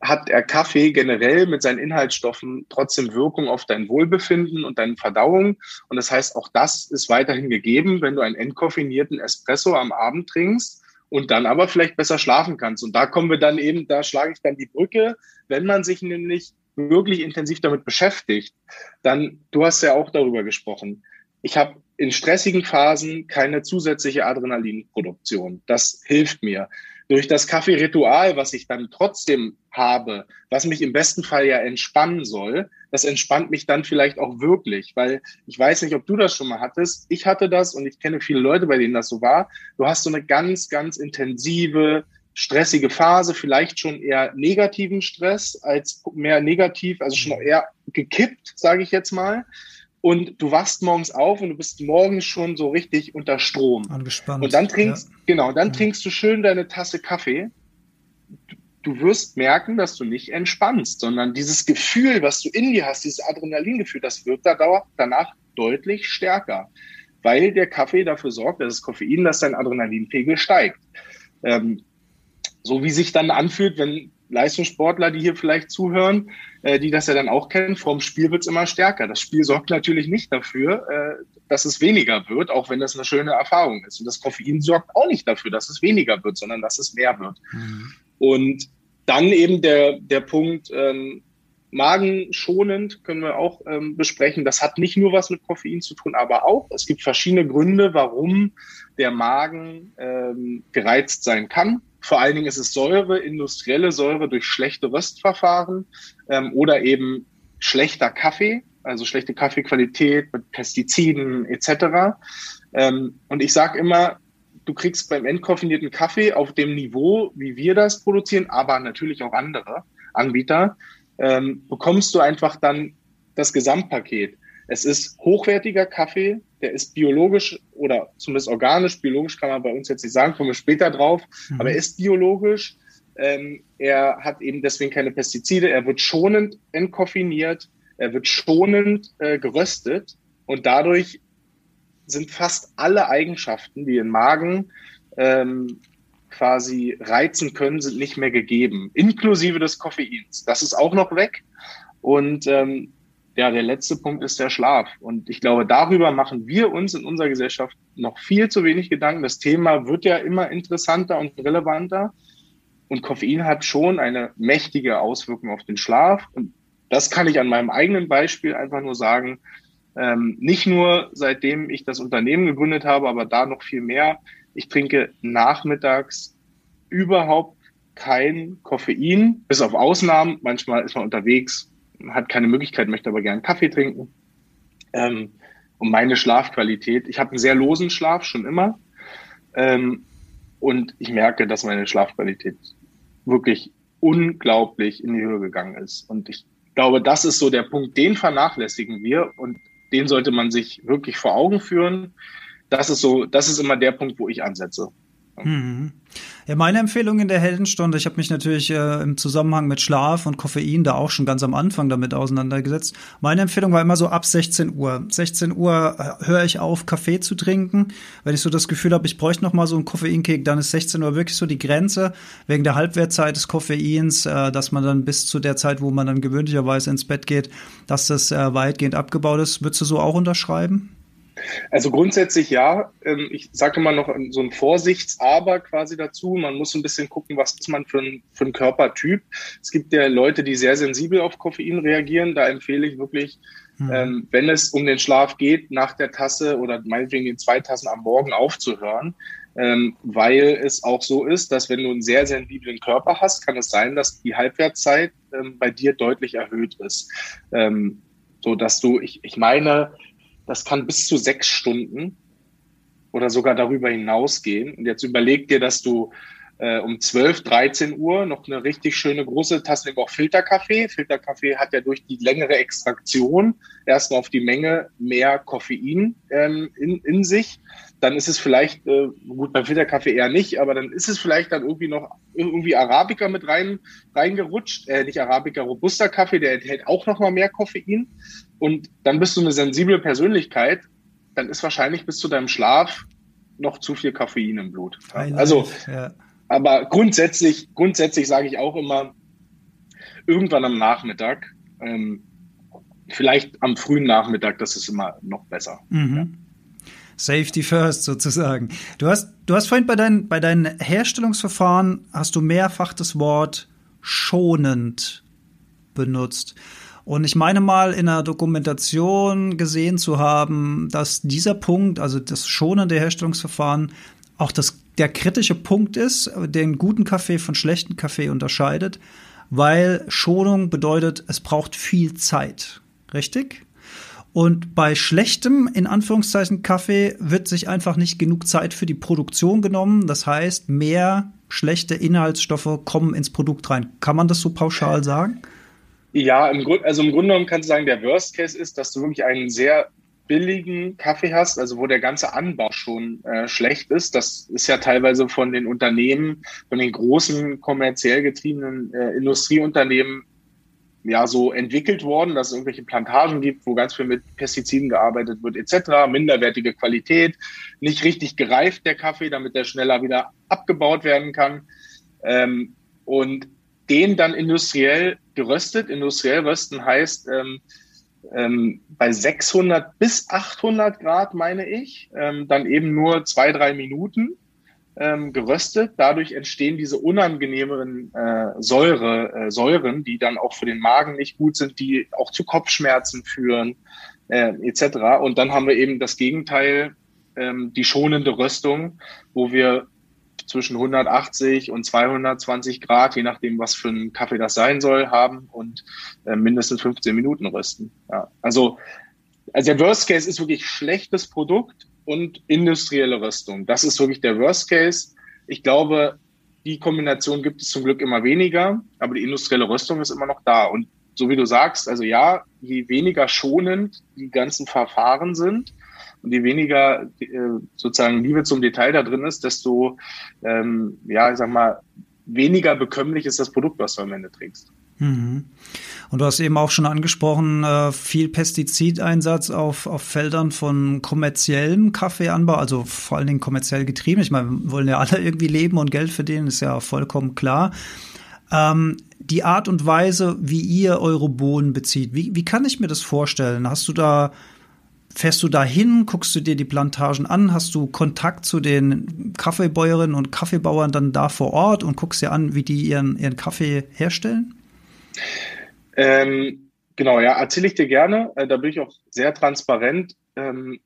hat der Kaffee generell mit seinen Inhaltsstoffen trotzdem Wirkung auf dein Wohlbefinden und deine Verdauung. Und das heißt, auch das ist weiterhin gegeben, wenn du einen entkoffinierten Espresso am Abend trinkst und dann aber vielleicht besser schlafen kannst. Und da kommen wir dann eben, da schlage ich dann die Brücke, wenn man sich nämlich wirklich intensiv damit beschäftigt, dann, du hast ja auch darüber gesprochen, ich habe in stressigen Phasen keine zusätzliche Adrenalinproduktion. Das hilft mir durch das Kaffee-Ritual, was ich dann trotzdem habe, was mich im besten Fall ja entspannen soll, das entspannt mich dann vielleicht auch wirklich, weil ich weiß nicht, ob du das schon mal hattest. Ich hatte das und ich kenne viele Leute, bei denen das so war. Du hast so eine ganz, ganz intensive, stressige Phase, vielleicht schon eher negativen Stress als mehr negativ, also schon eher gekippt, sage ich jetzt mal und du wachst morgens auf und du bist morgens schon so richtig unter Strom.
Angespannt.
Und dann trinkst, ja. genau, dann ja. trinkst du schön deine Tasse Kaffee. Du wirst merken, dass du nicht entspannst, sondern dieses Gefühl, was du in dir hast, dieses Adrenalingefühl, das wird danach deutlich stärker, weil der Kaffee dafür sorgt, dass das Koffein, dass dein Adrenalinpegel steigt. Ähm, so wie sich dann anfühlt, wenn Leistungssportler, die hier vielleicht zuhören, äh, die das ja dann auch kennen, vorm Spiel wird's immer stärker. Das Spiel sorgt natürlich nicht dafür, äh, dass es weniger wird, auch wenn das eine schöne Erfahrung ist. Und das Koffein sorgt auch nicht dafür, dass es weniger wird, sondern dass es mehr wird. Mhm. Und dann eben der, der Punkt, ähm, magenschonend können wir auch ähm, besprechen. Das hat nicht nur was mit Koffein zu tun, aber auch, es gibt verschiedene Gründe, warum der Magen ähm, gereizt sein kann. Vor allen Dingen ist es Säure, industrielle Säure durch schlechte Röstverfahren ähm, oder eben schlechter Kaffee, also schlechte Kaffeequalität mit Pestiziden etc. Ähm, und ich sage immer, du kriegst beim entkoffinierten Kaffee auf dem Niveau, wie wir das produzieren, aber natürlich auch andere Anbieter, ähm, bekommst du einfach dann das Gesamtpaket. Es ist hochwertiger Kaffee, der ist biologisch oder zumindest organisch, biologisch kann man bei uns jetzt nicht sagen, kommen wir später drauf, mhm. aber er ist biologisch. Ähm, er hat eben deswegen keine Pestizide, er wird schonend entkoffiniert, er wird schonend äh, geröstet und dadurch sind fast alle Eigenschaften, die den Magen ähm, quasi reizen können, sind nicht mehr gegeben, inklusive des Koffeins. Das ist auch noch weg. Und ähm, ja, der letzte Punkt ist der Schlaf. Und ich glaube, darüber machen wir uns in unserer Gesellschaft noch viel zu wenig Gedanken. Das Thema wird ja immer interessanter und relevanter. Und Koffein hat schon eine mächtige Auswirkung auf den Schlaf. Und das kann ich an meinem eigenen Beispiel einfach nur sagen. Ähm, nicht nur seitdem ich das Unternehmen gegründet habe, aber da noch viel mehr. Ich trinke nachmittags überhaupt kein Koffein, bis auf Ausnahmen. Manchmal ist man unterwegs, hat keine Möglichkeit, möchte aber gerne Kaffee trinken. Ähm, und meine Schlafqualität, ich habe einen sehr losen Schlaf schon immer. Ähm, und ich merke, dass meine Schlafqualität wirklich unglaublich in die Höhe gegangen ist. Und ich glaube, das ist so der Punkt, den vernachlässigen wir und den sollte man sich wirklich vor Augen führen. Das ist so, das ist immer der Punkt, wo ich ansetze.
Mhm. Ja, meine Empfehlung in der Heldenstunde, ich habe mich natürlich äh, im Zusammenhang mit Schlaf und Koffein da auch schon ganz am Anfang damit auseinandergesetzt. Meine Empfehlung war immer so ab 16 Uhr. 16 Uhr äh, höre ich auf, Kaffee zu trinken, weil ich so das Gefühl habe, ich bräuchte noch mal so einen Koffeinkick. Dann ist 16 Uhr wirklich so die Grenze wegen der Halbwertzeit des Koffeins, äh, dass man dann bis zu der Zeit, wo man dann gewöhnlicherweise ins Bett geht, dass das äh, weitgehend abgebaut ist. Würdest du so auch unterschreiben?
Also grundsätzlich ja. Ähm, ich sage immer noch so ein Vorsichts-Aber quasi dazu. Man muss ein bisschen gucken, was ist man für ein, für ein Körpertyp. Es gibt ja Leute, die sehr sensibel auf Koffein reagieren. Da empfehle ich wirklich, mhm. ähm, wenn es um den Schlaf geht, nach der Tasse oder meinetwegen den zwei Tassen am Morgen aufzuhören. Ähm, weil es auch so ist, dass wenn du einen sehr sensiblen Körper hast, kann es sein, dass die Halbwertszeit ähm, bei dir deutlich erhöht ist. So dass du, ich, ich meine, das kann bis zu sechs Stunden oder sogar darüber hinausgehen. Und jetzt überleg dir, dass du äh, um 12, 13 Uhr noch eine richtig schöne große Tasse auch Filterkaffee. Filterkaffee hat ja durch die längere Extraktion erstmal auf die Menge mehr Koffein ähm, in, in sich. Dann ist es vielleicht, äh, gut, beim Filterkaffee eher nicht, aber dann ist es vielleicht dann irgendwie noch irgendwie Arabica mit rein reingerutscht. Äh, nicht Arabica, robuster Kaffee, der enthält auch noch mal mehr Koffein. Und dann bist du eine sensible Persönlichkeit. Dann ist wahrscheinlich bis zu deinem Schlaf noch zu viel Koffein im Blut. Also ja. Aber grundsätzlich, grundsätzlich sage ich auch immer, irgendwann am Nachmittag, ähm, vielleicht am frühen Nachmittag, das ist immer noch besser. Mhm. Ja.
Safety first sozusagen. Du hast, du hast vorhin bei, dein, bei deinen Herstellungsverfahren hast du mehrfach das Wort schonend benutzt. Und ich meine mal in der Dokumentation gesehen zu haben, dass dieser Punkt, also das schonende Herstellungsverfahren, auch das der kritische Punkt ist, den guten Kaffee von schlechten Kaffee unterscheidet, weil Schonung bedeutet, es braucht viel Zeit. Richtig? Und bei schlechtem, in Anführungszeichen, Kaffee wird sich einfach nicht genug Zeit für die Produktion genommen. Das heißt, mehr schlechte Inhaltsstoffe kommen ins Produkt rein. Kann man das so pauschal sagen?
Ja, im Grund, also im Grunde genommen kannst du sagen, der Worst Case ist, dass du wirklich einen sehr billigen Kaffee hast, also wo der ganze Anbau schon äh, schlecht ist. Das ist ja teilweise von den Unternehmen, von den großen kommerziell getriebenen äh, Industrieunternehmen ja so entwickelt worden, dass es irgendwelche Plantagen gibt, wo ganz viel mit Pestiziden gearbeitet wird, etc. Minderwertige Qualität, nicht richtig gereift der Kaffee, damit der schneller wieder abgebaut werden kann. Ähm, und den dann industriell geröstet. Industriell rösten heißt, ähm, ähm, bei 600 bis 800 Grad, meine ich, ähm, dann eben nur zwei, drei Minuten ähm, geröstet. Dadurch entstehen diese unangenehmeren äh, Säure, äh, Säuren, die dann auch für den Magen nicht gut sind, die auch zu Kopfschmerzen führen, äh, etc. Und dann haben wir eben das Gegenteil, ähm, die schonende Röstung, wo wir zwischen 180 und 220 Grad, je nachdem, was für ein Kaffee das sein soll, haben und äh, mindestens 15 Minuten rösten. Ja. Also, also der Worst Case ist wirklich schlechtes Produkt und industrielle Röstung. Das ist wirklich der Worst Case. Ich glaube, die Kombination gibt es zum Glück immer weniger, aber die industrielle Röstung ist immer noch da. Und so wie du sagst, also ja, je weniger schonend die ganzen Verfahren sind, und je weniger äh, sozusagen Liebe zum Detail da drin ist, desto, ähm, ja, ich sag mal, weniger bekömmlich ist das Produkt, was du am Ende trägst.
Mhm. Und du hast eben auch schon angesprochen, äh, viel Pestizideinsatz auf, auf Feldern von kommerziellem Kaffeeanbau, also vor allen Dingen kommerziell getrieben. Ich meine, wir wollen ja alle irgendwie leben und Geld verdienen, ist ja vollkommen klar. Ähm, die Art und Weise, wie ihr eure Bohnen bezieht, wie, wie kann ich mir das vorstellen? Hast du da Fährst du da hin, guckst du dir die Plantagen an, hast du Kontakt zu den Kaffeebäuerinnen und Kaffeebauern dann da vor Ort und guckst dir an, wie die ihren, ihren Kaffee herstellen?
Ähm, genau, ja, erzähle ich dir gerne. Äh, da bin ich auch sehr transparent. Ähm,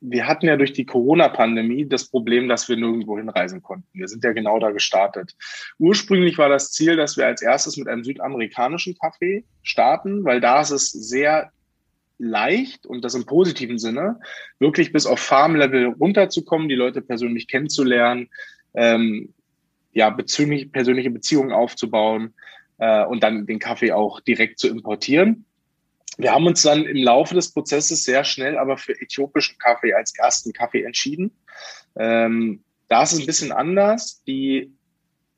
wir hatten ja durch die Corona-Pandemie das Problem, dass wir nirgendwo hinreisen konnten. Wir sind ja genau da gestartet. Ursprünglich war das Ziel, dass wir als erstes mit einem südamerikanischen Kaffee starten, weil da ist es sehr leicht und das im positiven Sinne, wirklich bis auf Farmlevel runterzukommen, die Leute persönlich kennenzulernen, ähm, ja, bezüglich, persönliche Beziehungen aufzubauen äh, und dann den Kaffee auch direkt zu importieren. Wir haben uns dann im Laufe des Prozesses sehr schnell aber für äthiopischen Kaffee als ersten Kaffee entschieden. Ähm, da ist es ein bisschen anders. Die,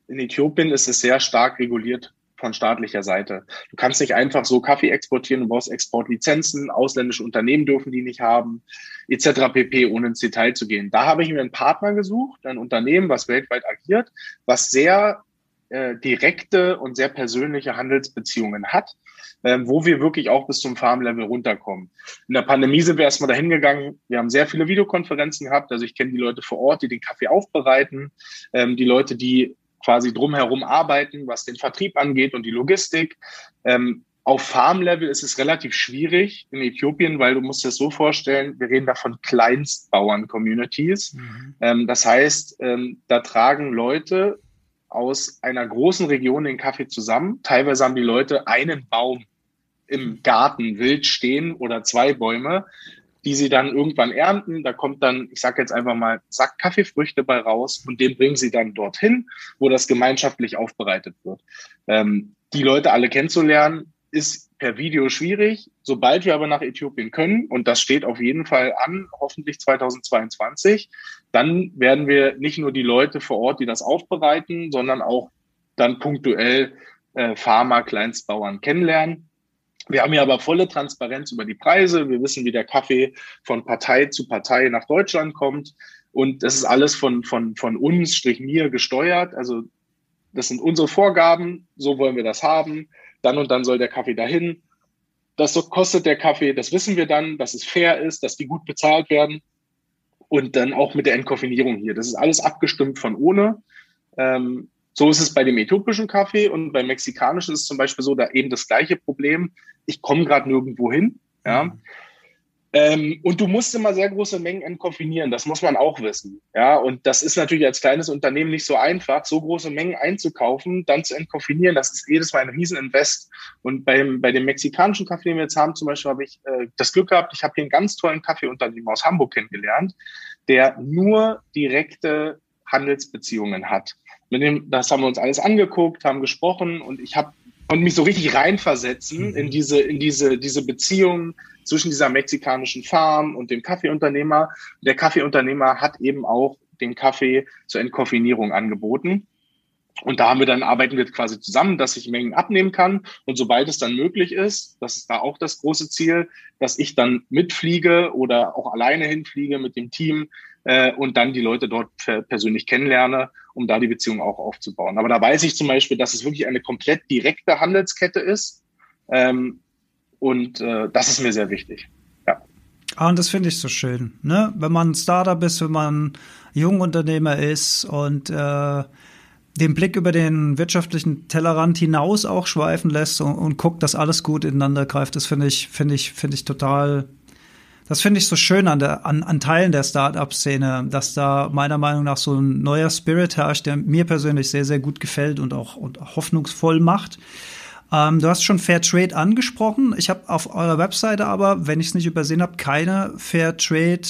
in Äthiopien ist es sehr stark reguliert von staatlicher Seite. Du kannst nicht einfach so Kaffee exportieren, du brauchst Exportlizenzen, ausländische Unternehmen dürfen die nicht haben, etc. pp, ohne ins Detail zu gehen. Da habe ich mir einen Partner gesucht, ein Unternehmen, was weltweit agiert, was sehr äh, direkte und sehr persönliche Handelsbeziehungen hat, äh, wo wir wirklich auch bis zum Farmlevel runterkommen. In der Pandemie sind wir erstmal dahin gegangen. Wir haben sehr viele Videokonferenzen gehabt. Also ich kenne die Leute vor Ort, die den Kaffee aufbereiten, ähm, die Leute, die quasi drumherum arbeiten, was den Vertrieb angeht und die Logistik. Ähm, auf Farmlevel ist es relativ schwierig in Äthiopien, weil du musst dir das so vorstellen, wir reden da von Kleinstbauern-Communities. Mhm. Ähm, das heißt, ähm, da tragen Leute aus einer großen Region den Kaffee zusammen. Teilweise haben die Leute einen Baum im Garten wild stehen oder zwei Bäume. Die sie dann irgendwann ernten. Da kommt dann, ich sage jetzt einfach mal, Sack Kaffeefrüchte bei raus und den bringen sie dann dorthin, wo das gemeinschaftlich aufbereitet wird. Ähm, die Leute alle kennenzulernen, ist per Video schwierig. Sobald wir aber nach Äthiopien können, und das steht auf jeden Fall an, hoffentlich 2022, dann werden wir nicht nur die Leute vor Ort, die das aufbereiten, sondern auch dann punktuell äh, Farmer, Kleinstbauern kennenlernen. Wir haben hier aber volle Transparenz über die Preise. Wir wissen, wie der Kaffee von Partei zu Partei nach Deutschland kommt. Und das ist alles von, von, von uns, strich mir, gesteuert. Also das sind unsere Vorgaben. So wollen wir das haben. Dann und dann soll der Kaffee dahin. Das so kostet der Kaffee. Das wissen wir dann, dass es fair ist, dass die gut bezahlt werden. Und dann auch mit der Entkoffinierung hier. Das ist alles abgestimmt von ohne. Ähm, so ist es bei dem äthiopischen Kaffee und beim mexikanischen ist es zum Beispiel so, da eben das gleiche Problem. Ich komme gerade nirgendwo hin. Ja. Mhm. Ähm, und du musst immer sehr große Mengen entkoffinieren, das muss man auch wissen. Ja, und das ist natürlich als kleines Unternehmen nicht so einfach, so große Mengen einzukaufen, dann zu entkoffinieren. Das ist jedes Mal ein Rieseninvest. Und beim, bei dem mexikanischen Kaffee, den wir jetzt haben, zum Beispiel, habe ich äh, das Glück gehabt, ich habe hier einen ganz tollen Kaffeeunternehmen aus Hamburg kennengelernt, der nur direkte Handelsbeziehungen hat. Mit dem, das haben wir uns alles angeguckt, haben gesprochen und ich habe und mich so richtig reinversetzen mhm. in diese, in diese, diese Beziehung zwischen dieser mexikanischen Farm und dem Kaffeeunternehmer. Der Kaffeeunternehmer hat eben auch den Kaffee zur Entkoffinierung angeboten. Und da haben wir dann, arbeiten wir quasi zusammen, dass ich Mengen abnehmen kann. Und sobald es dann möglich ist, das ist da auch das große Ziel, dass ich dann mitfliege oder auch alleine hinfliege mit dem Team äh, und dann die Leute dort persönlich kennenlerne, um da die Beziehung auch aufzubauen. Aber da weiß ich zum Beispiel, dass es wirklich eine komplett direkte Handelskette ist. Ähm, und äh, das ist mir sehr wichtig. Ja.
Ah, und das finde ich so schön. Ne? Wenn man ein Startup ist, wenn man Jungunternehmer ist und äh, den Blick über den wirtschaftlichen Tellerrand hinaus auch schweifen lässt und, und guckt, dass alles gut ineinander greift, das finde ich, finde ich, finde ich total das finde ich so schön an, der, an, an Teilen der Startup-Szene, dass da meiner Meinung nach so ein neuer Spirit herrscht, der mir persönlich sehr, sehr gut gefällt und auch, und hoffnungsvoll macht. Ähm, du hast schon Fair Trade angesprochen. Ich habe auf eurer Webseite aber, wenn ich es nicht übersehen habe, keine Fair Trade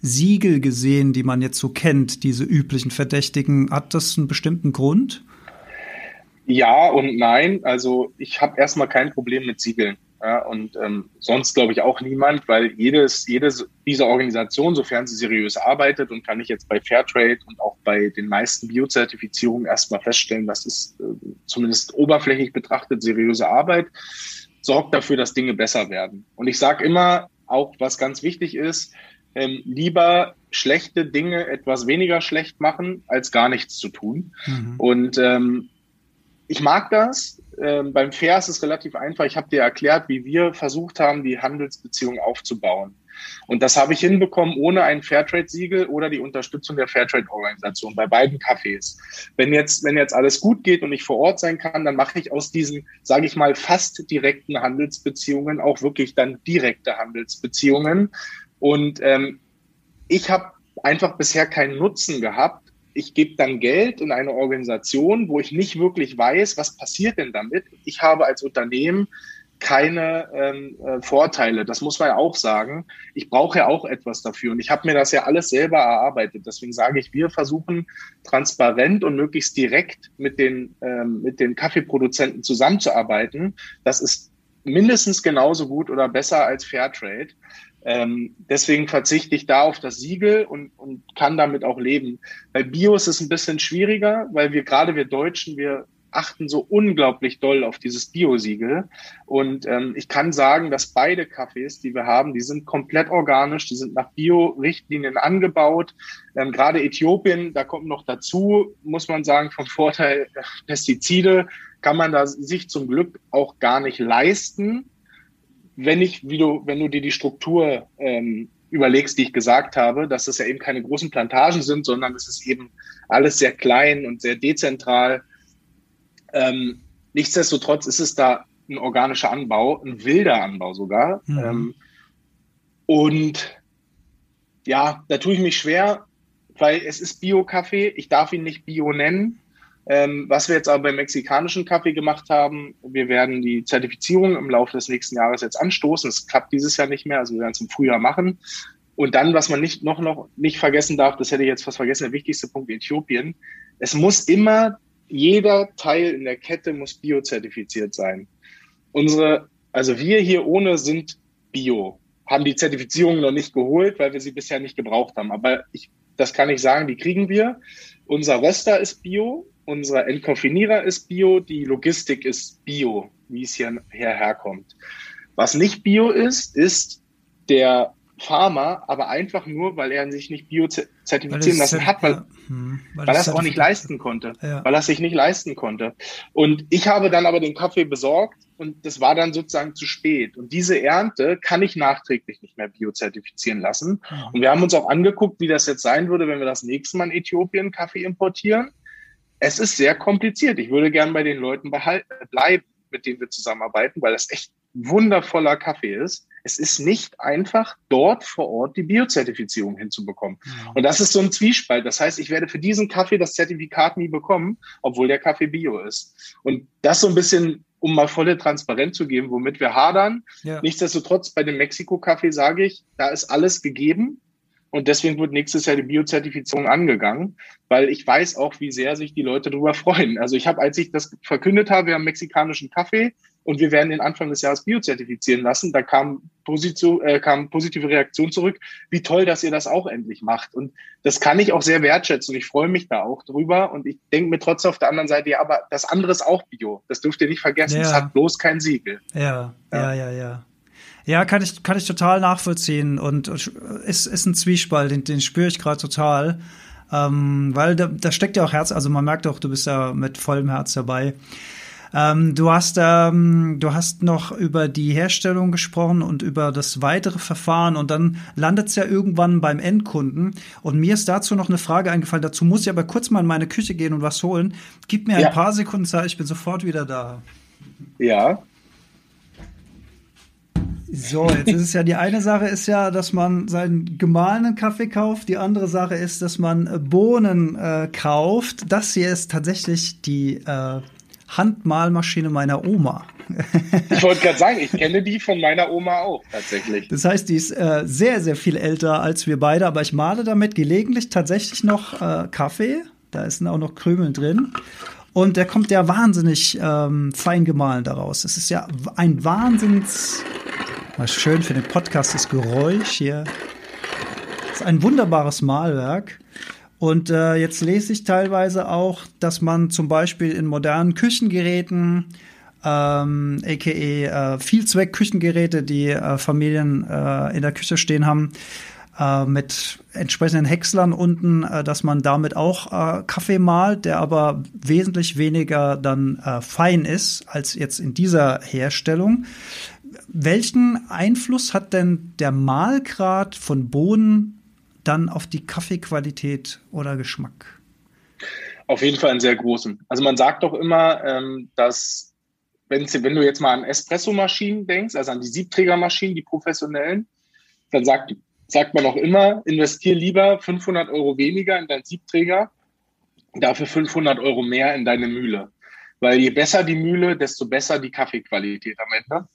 Siegel gesehen, die man jetzt so kennt, diese üblichen Verdächtigen. Hat das einen bestimmten Grund?
Ja und nein. Also ich habe erstmal kein Problem mit Siegeln. Ja, und ähm, sonst glaube ich auch niemand, weil jedes, jedes dieser Organisation, sofern sie seriös arbeitet, und kann ich jetzt bei Fairtrade und auch bei den meisten Biozertifizierungen erstmal feststellen, das ist äh, zumindest oberflächlich betrachtet seriöse Arbeit, sorgt dafür, dass Dinge besser werden. Und ich sage immer, auch was ganz wichtig ist, ähm, lieber schlechte Dinge etwas weniger schlecht machen, als gar nichts zu tun. Mhm. Und ähm, ich mag das. Ähm, beim Fair ist es relativ einfach. Ich habe dir erklärt, wie wir versucht haben, die Handelsbeziehung aufzubauen. Und das habe ich hinbekommen ohne ein Fairtrade-Siegel oder die Unterstützung der Fairtrade-Organisation bei beiden Cafés. Wenn jetzt, wenn jetzt alles gut geht und ich vor Ort sein kann, dann mache ich aus diesen, sage ich mal, fast direkten Handelsbeziehungen auch wirklich dann direkte Handelsbeziehungen. Und ähm, ich habe einfach bisher keinen Nutzen gehabt, ich gebe dann Geld in eine Organisation, wo ich nicht wirklich weiß, was passiert denn damit. Ich habe als Unternehmen keine ähm, äh, Vorteile. Das muss man ja auch sagen. Ich brauche ja auch etwas dafür. Und ich habe mir das ja alles selber erarbeitet. Deswegen sage ich, wir versuchen transparent und möglichst direkt mit den, ähm, mit den Kaffeeproduzenten zusammenzuarbeiten. Das ist mindestens genauso gut oder besser als Fairtrade. Ähm, deswegen verzichte ich da auf das Siegel und, und kann damit auch leben. Bei Bios ist es ein bisschen schwieriger, weil wir gerade wir Deutschen, wir achten so unglaublich doll auf dieses Bio-Siegel. Und ähm, ich kann sagen, dass beide Kaffees, die wir haben, die sind komplett organisch, die sind nach Bio-Richtlinien angebaut. Ähm, gerade Äthiopien, da kommt noch dazu, muss man sagen, vom Vorteil Pestizide kann man da sich zum Glück auch gar nicht leisten wenn ich, wie du, wenn du dir die Struktur ähm, überlegst, die ich gesagt habe, dass es ja eben keine großen Plantagen sind, sondern es ist eben alles sehr klein und sehr dezentral. Ähm, nichtsdestotrotz ist es da ein organischer Anbau, ein wilder Anbau sogar. Mhm. Ähm, und ja, da tue ich mich schwer, weil es ist Bio-Kaffee. Ich darf ihn nicht Bio nennen. Ähm, was wir jetzt aber beim mexikanischen Kaffee gemacht haben, wir werden die Zertifizierung im Laufe des nächsten Jahres jetzt anstoßen. Es klappt dieses Jahr nicht mehr, also wir werden es im Frühjahr machen. Und dann, was man nicht noch, noch nicht vergessen darf, das hätte ich jetzt fast vergessen, der wichtigste Punkt Äthiopien. Es muss immer, jeder Teil in der Kette muss biozertifiziert sein. Unsere, also wir hier ohne sind Bio, haben die Zertifizierung noch nicht geholt, weil wir sie bisher nicht gebraucht haben. Aber ich, das kann ich sagen, die kriegen wir. Unser Röster ist Bio, unser Entkoffinierer ist Bio, die Logistik ist Bio, wie es hier, hierherkommt. Was nicht Bio ist, ist der Farmer, aber einfach nur, weil er sich nicht biozertifizieren lassen hat, weil, ja, hm, weil, weil er es auch nicht leisten konnte, ja. weil er es sich nicht leisten konnte. Und ich habe dann aber den Kaffee besorgt und das war dann sozusagen zu spät. Und diese Ernte kann ich nachträglich nicht mehr biozertifizieren lassen. Ja. Und wir haben uns auch angeguckt, wie das jetzt sein würde, wenn wir das nächste Mal in Äthiopien Kaffee importieren. Es ist sehr kompliziert. Ich würde gern bei den Leuten bleiben, mit denen wir zusammenarbeiten, weil das echt wundervoller Kaffee ist. Es ist nicht einfach, dort vor Ort die Biozertifizierung hinzubekommen. Und das ist so ein Zwiespalt. Das heißt, ich werde für diesen Kaffee das Zertifikat nie bekommen, obwohl der Kaffee Bio ist. Und das so ein bisschen, um mal volle Transparenz zu geben, womit wir hadern. Ja. Nichtsdestotrotz bei dem Mexiko-Kaffee sage ich, da ist alles gegeben. Und deswegen wird nächstes Jahr die Biozertifizierung angegangen, weil ich weiß auch, wie sehr sich die Leute darüber freuen. Also ich habe, als ich das verkündet habe, wir haben mexikanischen Kaffee, und wir werden den Anfang des Jahres biozertifizieren lassen. Da kam, Position, äh, kam positive Reaktion zurück. Wie toll, dass ihr das auch endlich macht. Und das kann ich auch sehr wertschätzen. Ich freue mich da auch drüber. Und ich denke mir trotzdem auf der anderen Seite, ja, aber das andere ist auch Bio. Das dürft ihr nicht vergessen. Ja. Es hat bloß kein Siegel.
Ja, ja, ja, ja. ja. Ja, kann ich, kann ich total nachvollziehen und ist, ist ein Zwiespalt, den, den spüre ich gerade total. Ähm, weil da, da steckt ja auch Herz, also man merkt auch, du bist ja mit vollem Herz dabei. Ähm, du hast ähm, du hast noch über die Herstellung gesprochen und über das weitere Verfahren und dann landet es ja irgendwann beim Endkunden. Und mir ist dazu noch eine Frage eingefallen. Dazu muss ich aber kurz mal in meine Küche gehen und was holen. Gib mir ja. ein paar Sekunden Zeit, ich bin sofort wieder da.
Ja.
So, jetzt ist es ja die eine Sache ist ja, dass man seinen gemahlenen Kaffee kauft. Die andere Sache ist, dass man Bohnen äh, kauft. Das hier ist tatsächlich die äh, Handmalmaschine meiner Oma.
ich wollte gerade sagen, ich kenne die von meiner Oma auch tatsächlich.
Das heißt, die ist äh, sehr, sehr viel älter als wir beide, aber ich male damit gelegentlich tatsächlich noch äh, Kaffee. Da ist auch noch Krümel drin. Und der kommt ja wahnsinnig ähm, fein gemahlen daraus. Es ist ja ein Wahnsinns. Mal schön für den Podcast das Geräusch hier. Das ist ein wunderbares Malwerk. Und äh, jetzt lese ich teilweise auch, dass man zum Beispiel in modernen Küchengeräten, ähm, aka äh, Vielzweck-Küchengeräte, die äh, Familien äh, in der Küche stehen haben, äh, mit entsprechenden Häckslern unten, äh, dass man damit auch äh, Kaffee malt, der aber wesentlich weniger dann fein ist als jetzt in dieser Herstellung. Welchen Einfluss hat denn der Mahlgrad von Bohnen dann auf die Kaffeequalität oder Geschmack?
Auf jeden Fall einen sehr großen. Also man sagt doch immer, ähm, dass wenn, du jetzt mal an Espresso-Maschinen denkst, also an die Siebträgermaschinen, die professionellen, dann sagt, sagt man auch immer, investier lieber 500 Euro weniger in deinen Siebträger, dafür 500 Euro mehr in deine Mühle. Weil je besser die Mühle, desto besser die Kaffeequalität am Ende.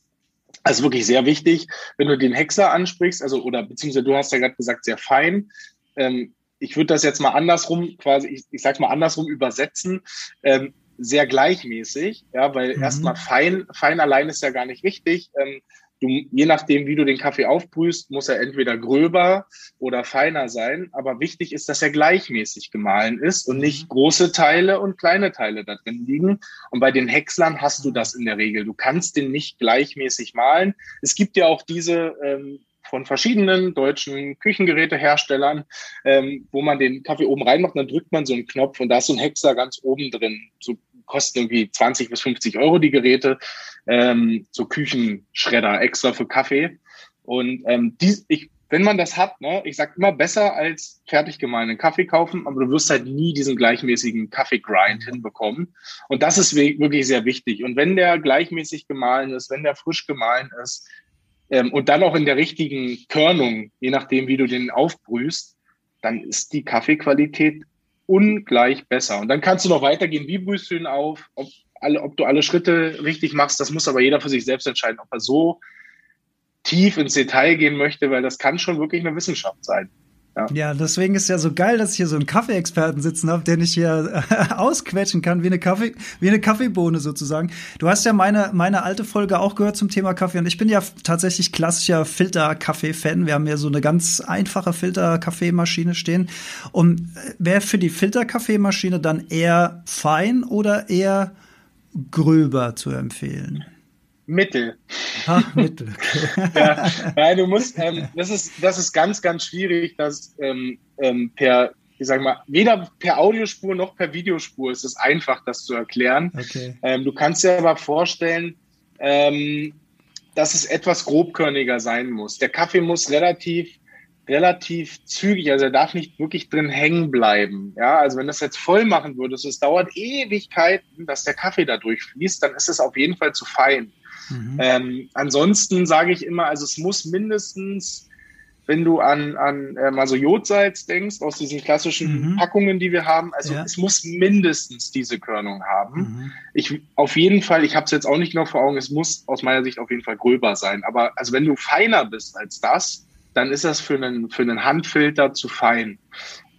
Also wirklich sehr wichtig, wenn du den Hexer ansprichst, also oder beziehungsweise du hast ja gerade gesagt, sehr fein. Ähm, ich würde das jetzt mal andersrum, quasi, ich, ich sag mal andersrum übersetzen, ähm, sehr gleichmäßig, ja, weil mhm. erstmal fein, fein allein ist ja gar nicht wichtig. Ähm, du, je nachdem, wie du den Kaffee aufbrühst, muss er entweder gröber oder feiner sein. Aber wichtig ist, dass er gleichmäßig gemahlen ist und nicht mhm. große Teile und kleine Teile da drin liegen. Und bei den Häckslern hast du das in der Regel. Du kannst den nicht gleichmäßig mahlen. Es gibt ja auch diese ähm, von verschiedenen deutschen Küchengeräteherstellern, ähm, wo man den Kaffee oben reinmacht, dann drückt man so einen Knopf und da ist so ein Hexer ganz oben drin. So kosten irgendwie 20 bis 50 Euro die Geräte ähm, so Küchenschredder extra für Kaffee. Und ähm, die, ich, wenn man das hat, ne, ich sag immer besser als fertig gemahlenen Kaffee kaufen, aber du wirst halt nie diesen gleichmäßigen Kaffeegrind hinbekommen. Und das ist wirklich sehr wichtig. Und wenn der gleichmäßig gemahlen ist, wenn der frisch gemahlen ist ähm, und dann auch in der richtigen Körnung, je nachdem, wie du den aufbrühst, dann ist die Kaffeequalität ungleich besser. Und dann kannst du noch weitergehen, wie brühst du ihn auf, ob, alle, ob du alle Schritte richtig machst. Das muss aber jeder für sich selbst entscheiden, ob er so tief ins Detail gehen möchte, weil das kann schon wirklich eine Wissenschaft sein.
Ja. deswegen ist ja so geil, dass ich hier so einen Kaffeeexperten sitzen habe, den ich hier äh, ausquetschen kann, wie eine Kaffee, wie eine Kaffeebohne sozusagen. Du hast ja meine, meine alte Folge auch gehört zum Thema Kaffee und ich bin ja tatsächlich klassischer Filter-Kaffee-Fan. Wir haben ja so eine ganz einfache Filter-Kaffeemaschine stehen. Und äh, wäre für die Filter-Kaffeemaschine dann eher fein oder eher gröber zu empfehlen?
Mittel. Ah, Mittel. ja, weil du musst, ähm, das ist, das ist ganz, ganz schwierig, dass ähm, ähm, per, ich sag mal, weder per Audiospur noch per Videospur ist es einfach, das zu erklären. Okay. Ähm, du kannst dir aber vorstellen, ähm, dass es etwas grobkörniger sein muss. Der Kaffee muss relativ relativ zügig, also er darf nicht wirklich drin hängen bleiben. Ja, also wenn das jetzt voll machen würdest, es dauert Ewigkeiten, dass der Kaffee da durchfließt, dann ist es auf jeden Fall zu fein. Mhm. Ähm, ansonsten sage ich immer, also es muss mindestens, wenn du an, an äh, mal so Jodsalz denkst, aus diesen klassischen mhm. Packungen, die wir haben, also ja. es muss mindestens diese Körnung haben. Mhm. Ich auf jeden Fall, ich habe es jetzt auch nicht noch vor Augen, es muss aus meiner Sicht auf jeden Fall gröber sein. Aber also wenn du feiner bist als das, dann ist das für einen, für einen Handfilter zu fein.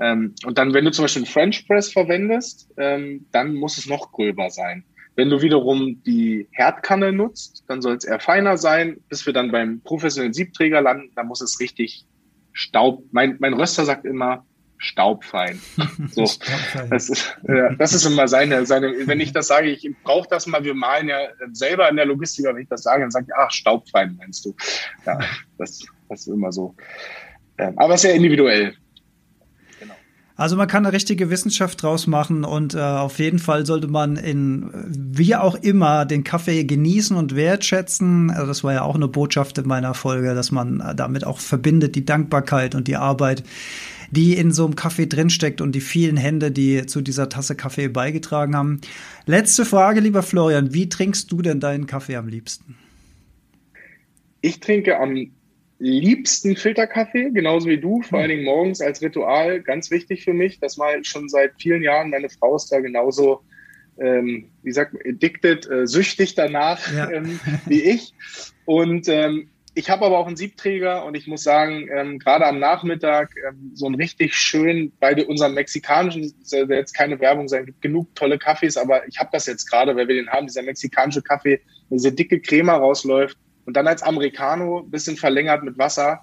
Ähm, und dann, wenn du zum Beispiel einen French Press verwendest, ähm, dann muss es noch gröber sein. Wenn du wiederum die Herdkanne nutzt, dann soll es eher feiner sein, bis wir dann beim professionellen Siebträger landen, dann muss es richtig Staub. Mein, mein Röster sagt immer staubfein. So, staubfein. Das, ist, ja, das ist immer seine, seine, wenn ich das sage, ich brauche das mal, wir malen ja selber in der Logistik, wenn ich das sage, dann sage ich, ach, staubfein meinst du. Ja, das, das ist immer so. Ähm, aber es ist ja individuell.
Also man kann eine richtige Wissenschaft draus machen und äh, auf jeden Fall sollte man in wie auch immer den Kaffee genießen und wertschätzen. Also das war ja auch eine Botschaft in meiner Folge, dass man äh, damit auch verbindet die Dankbarkeit und die Arbeit, die in so einem Kaffee drinsteckt und die vielen Hände, die zu dieser Tasse Kaffee beigetragen haben. Letzte Frage, lieber Florian, wie trinkst du denn deinen Kaffee am liebsten?
Ich trinke am liebsten Filterkaffee, genauso wie du, vor allen Dingen morgens als Ritual, ganz wichtig für mich. Das ich schon seit vielen Jahren. Meine Frau ist da genauso, ähm, wie sagt man, addicted, äh, süchtig danach ja. ähm, wie ich. Und ähm, ich habe aber auch einen Siebträger und ich muss sagen, ähm, gerade am Nachmittag ähm, so ein richtig schön, bei unserem mexikanischen, soll jetzt keine Werbung sein, gibt genug tolle Kaffees, aber ich habe das jetzt gerade, weil wir den haben, dieser mexikanische Kaffee, diese dicke Crema rausläuft und dann als Americano, bisschen verlängert mit Wasser,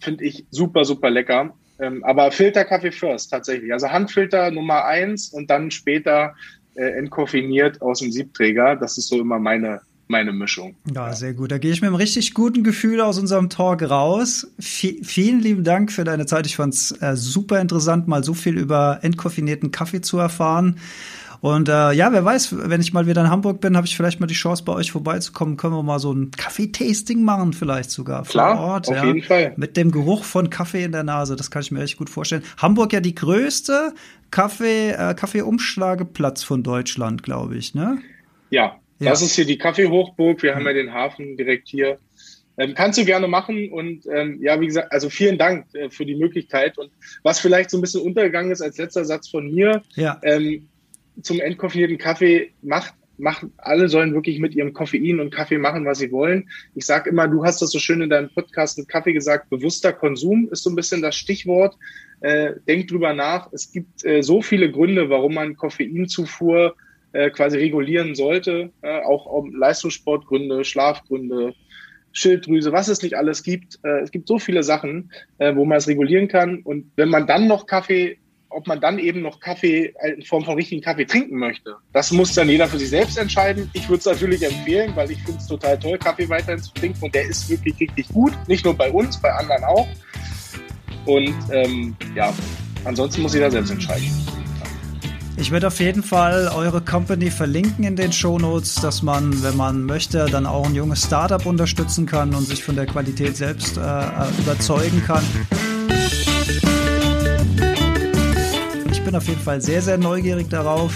finde ich super, super lecker. Ähm, aber Filterkaffee first tatsächlich. Also Handfilter Nummer eins und dann später äh, entkoffiniert aus dem Siebträger. Das ist so immer meine, meine Mischung.
Ja, sehr gut. Da gehe ich mit einem richtig guten Gefühl aus unserem Talk raus. V vielen lieben Dank für deine Zeit. Ich fand es äh, super interessant, mal so viel über entkoffinierten Kaffee zu erfahren. Und äh, ja, wer weiß, wenn ich mal wieder in Hamburg bin, habe ich vielleicht mal die Chance, bei euch vorbeizukommen. Können wir mal so ein Kaffeetasting machen, vielleicht sogar
Klar, vor Ort. Auf ja. jeden Fall.
Mit dem Geruch von Kaffee in der Nase. Das kann ich mir echt gut vorstellen. Hamburg ja die größte Kaffee, äh, Kaffeeumschlageplatz von Deutschland, glaube ich, ne?
Ja, ja, das ist hier die Kaffeehochburg. Wir mhm. haben ja den Hafen direkt hier. Ähm, kannst du gerne machen und ähm, ja, wie gesagt, also vielen Dank äh, für die Möglichkeit. Und was vielleicht so ein bisschen untergegangen ist als letzter Satz von mir, ja. ähm, zum entkoffinierten Kaffee macht macht, alle sollen wirklich mit ihrem Koffein und Kaffee machen, was sie wollen. Ich sage immer, du hast das so schön in deinem Podcast mit Kaffee gesagt, bewusster Konsum ist so ein bisschen das Stichwort. Äh, denk drüber nach. Es gibt äh, so viele Gründe, warum man Koffeinzufuhr äh, quasi regulieren sollte. Äh, auch um Leistungssportgründe, Schlafgründe, Schilddrüse, was es nicht alles gibt. Äh, es gibt so viele Sachen, äh, wo man es regulieren kann. Und wenn man dann noch Kaffee ob man dann eben noch Kaffee in Form von richtigen Kaffee trinken möchte. Das muss dann jeder für sich selbst entscheiden. Ich würde es natürlich empfehlen, weil ich finde es total toll, Kaffee weiterhin zu trinken und der ist wirklich richtig gut. Nicht nur bei uns, bei anderen auch. Und ähm, ja, ansonsten muss jeder selbst entscheiden.
Ich werde auf jeden Fall eure Company verlinken in den Show Notes, dass man, wenn man möchte, dann auch ein junges Startup unterstützen kann und sich von der Qualität selbst äh, überzeugen kann. Bin auf jeden Fall sehr, sehr neugierig darauf.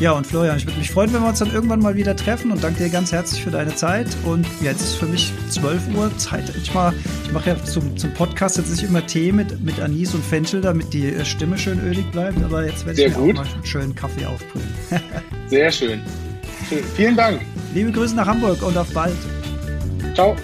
Ja, und Florian, ich würde mich freuen, wenn wir uns dann irgendwann mal wieder treffen und danke dir ganz herzlich für deine Zeit. Und jetzt ist für mich 12 Uhr Zeit. Ich, ich mache ja zum, zum Podcast jetzt nicht immer Tee mit, mit Anis und Fenchel, damit die äh, Stimme schön ölig bleibt, aber jetzt werde ich mir gut. auch mal einen schönen Kaffee aufbrühen.
Sehr schön. schön. Vielen Dank.
Liebe Grüße nach Hamburg und auf bald.
Ciao.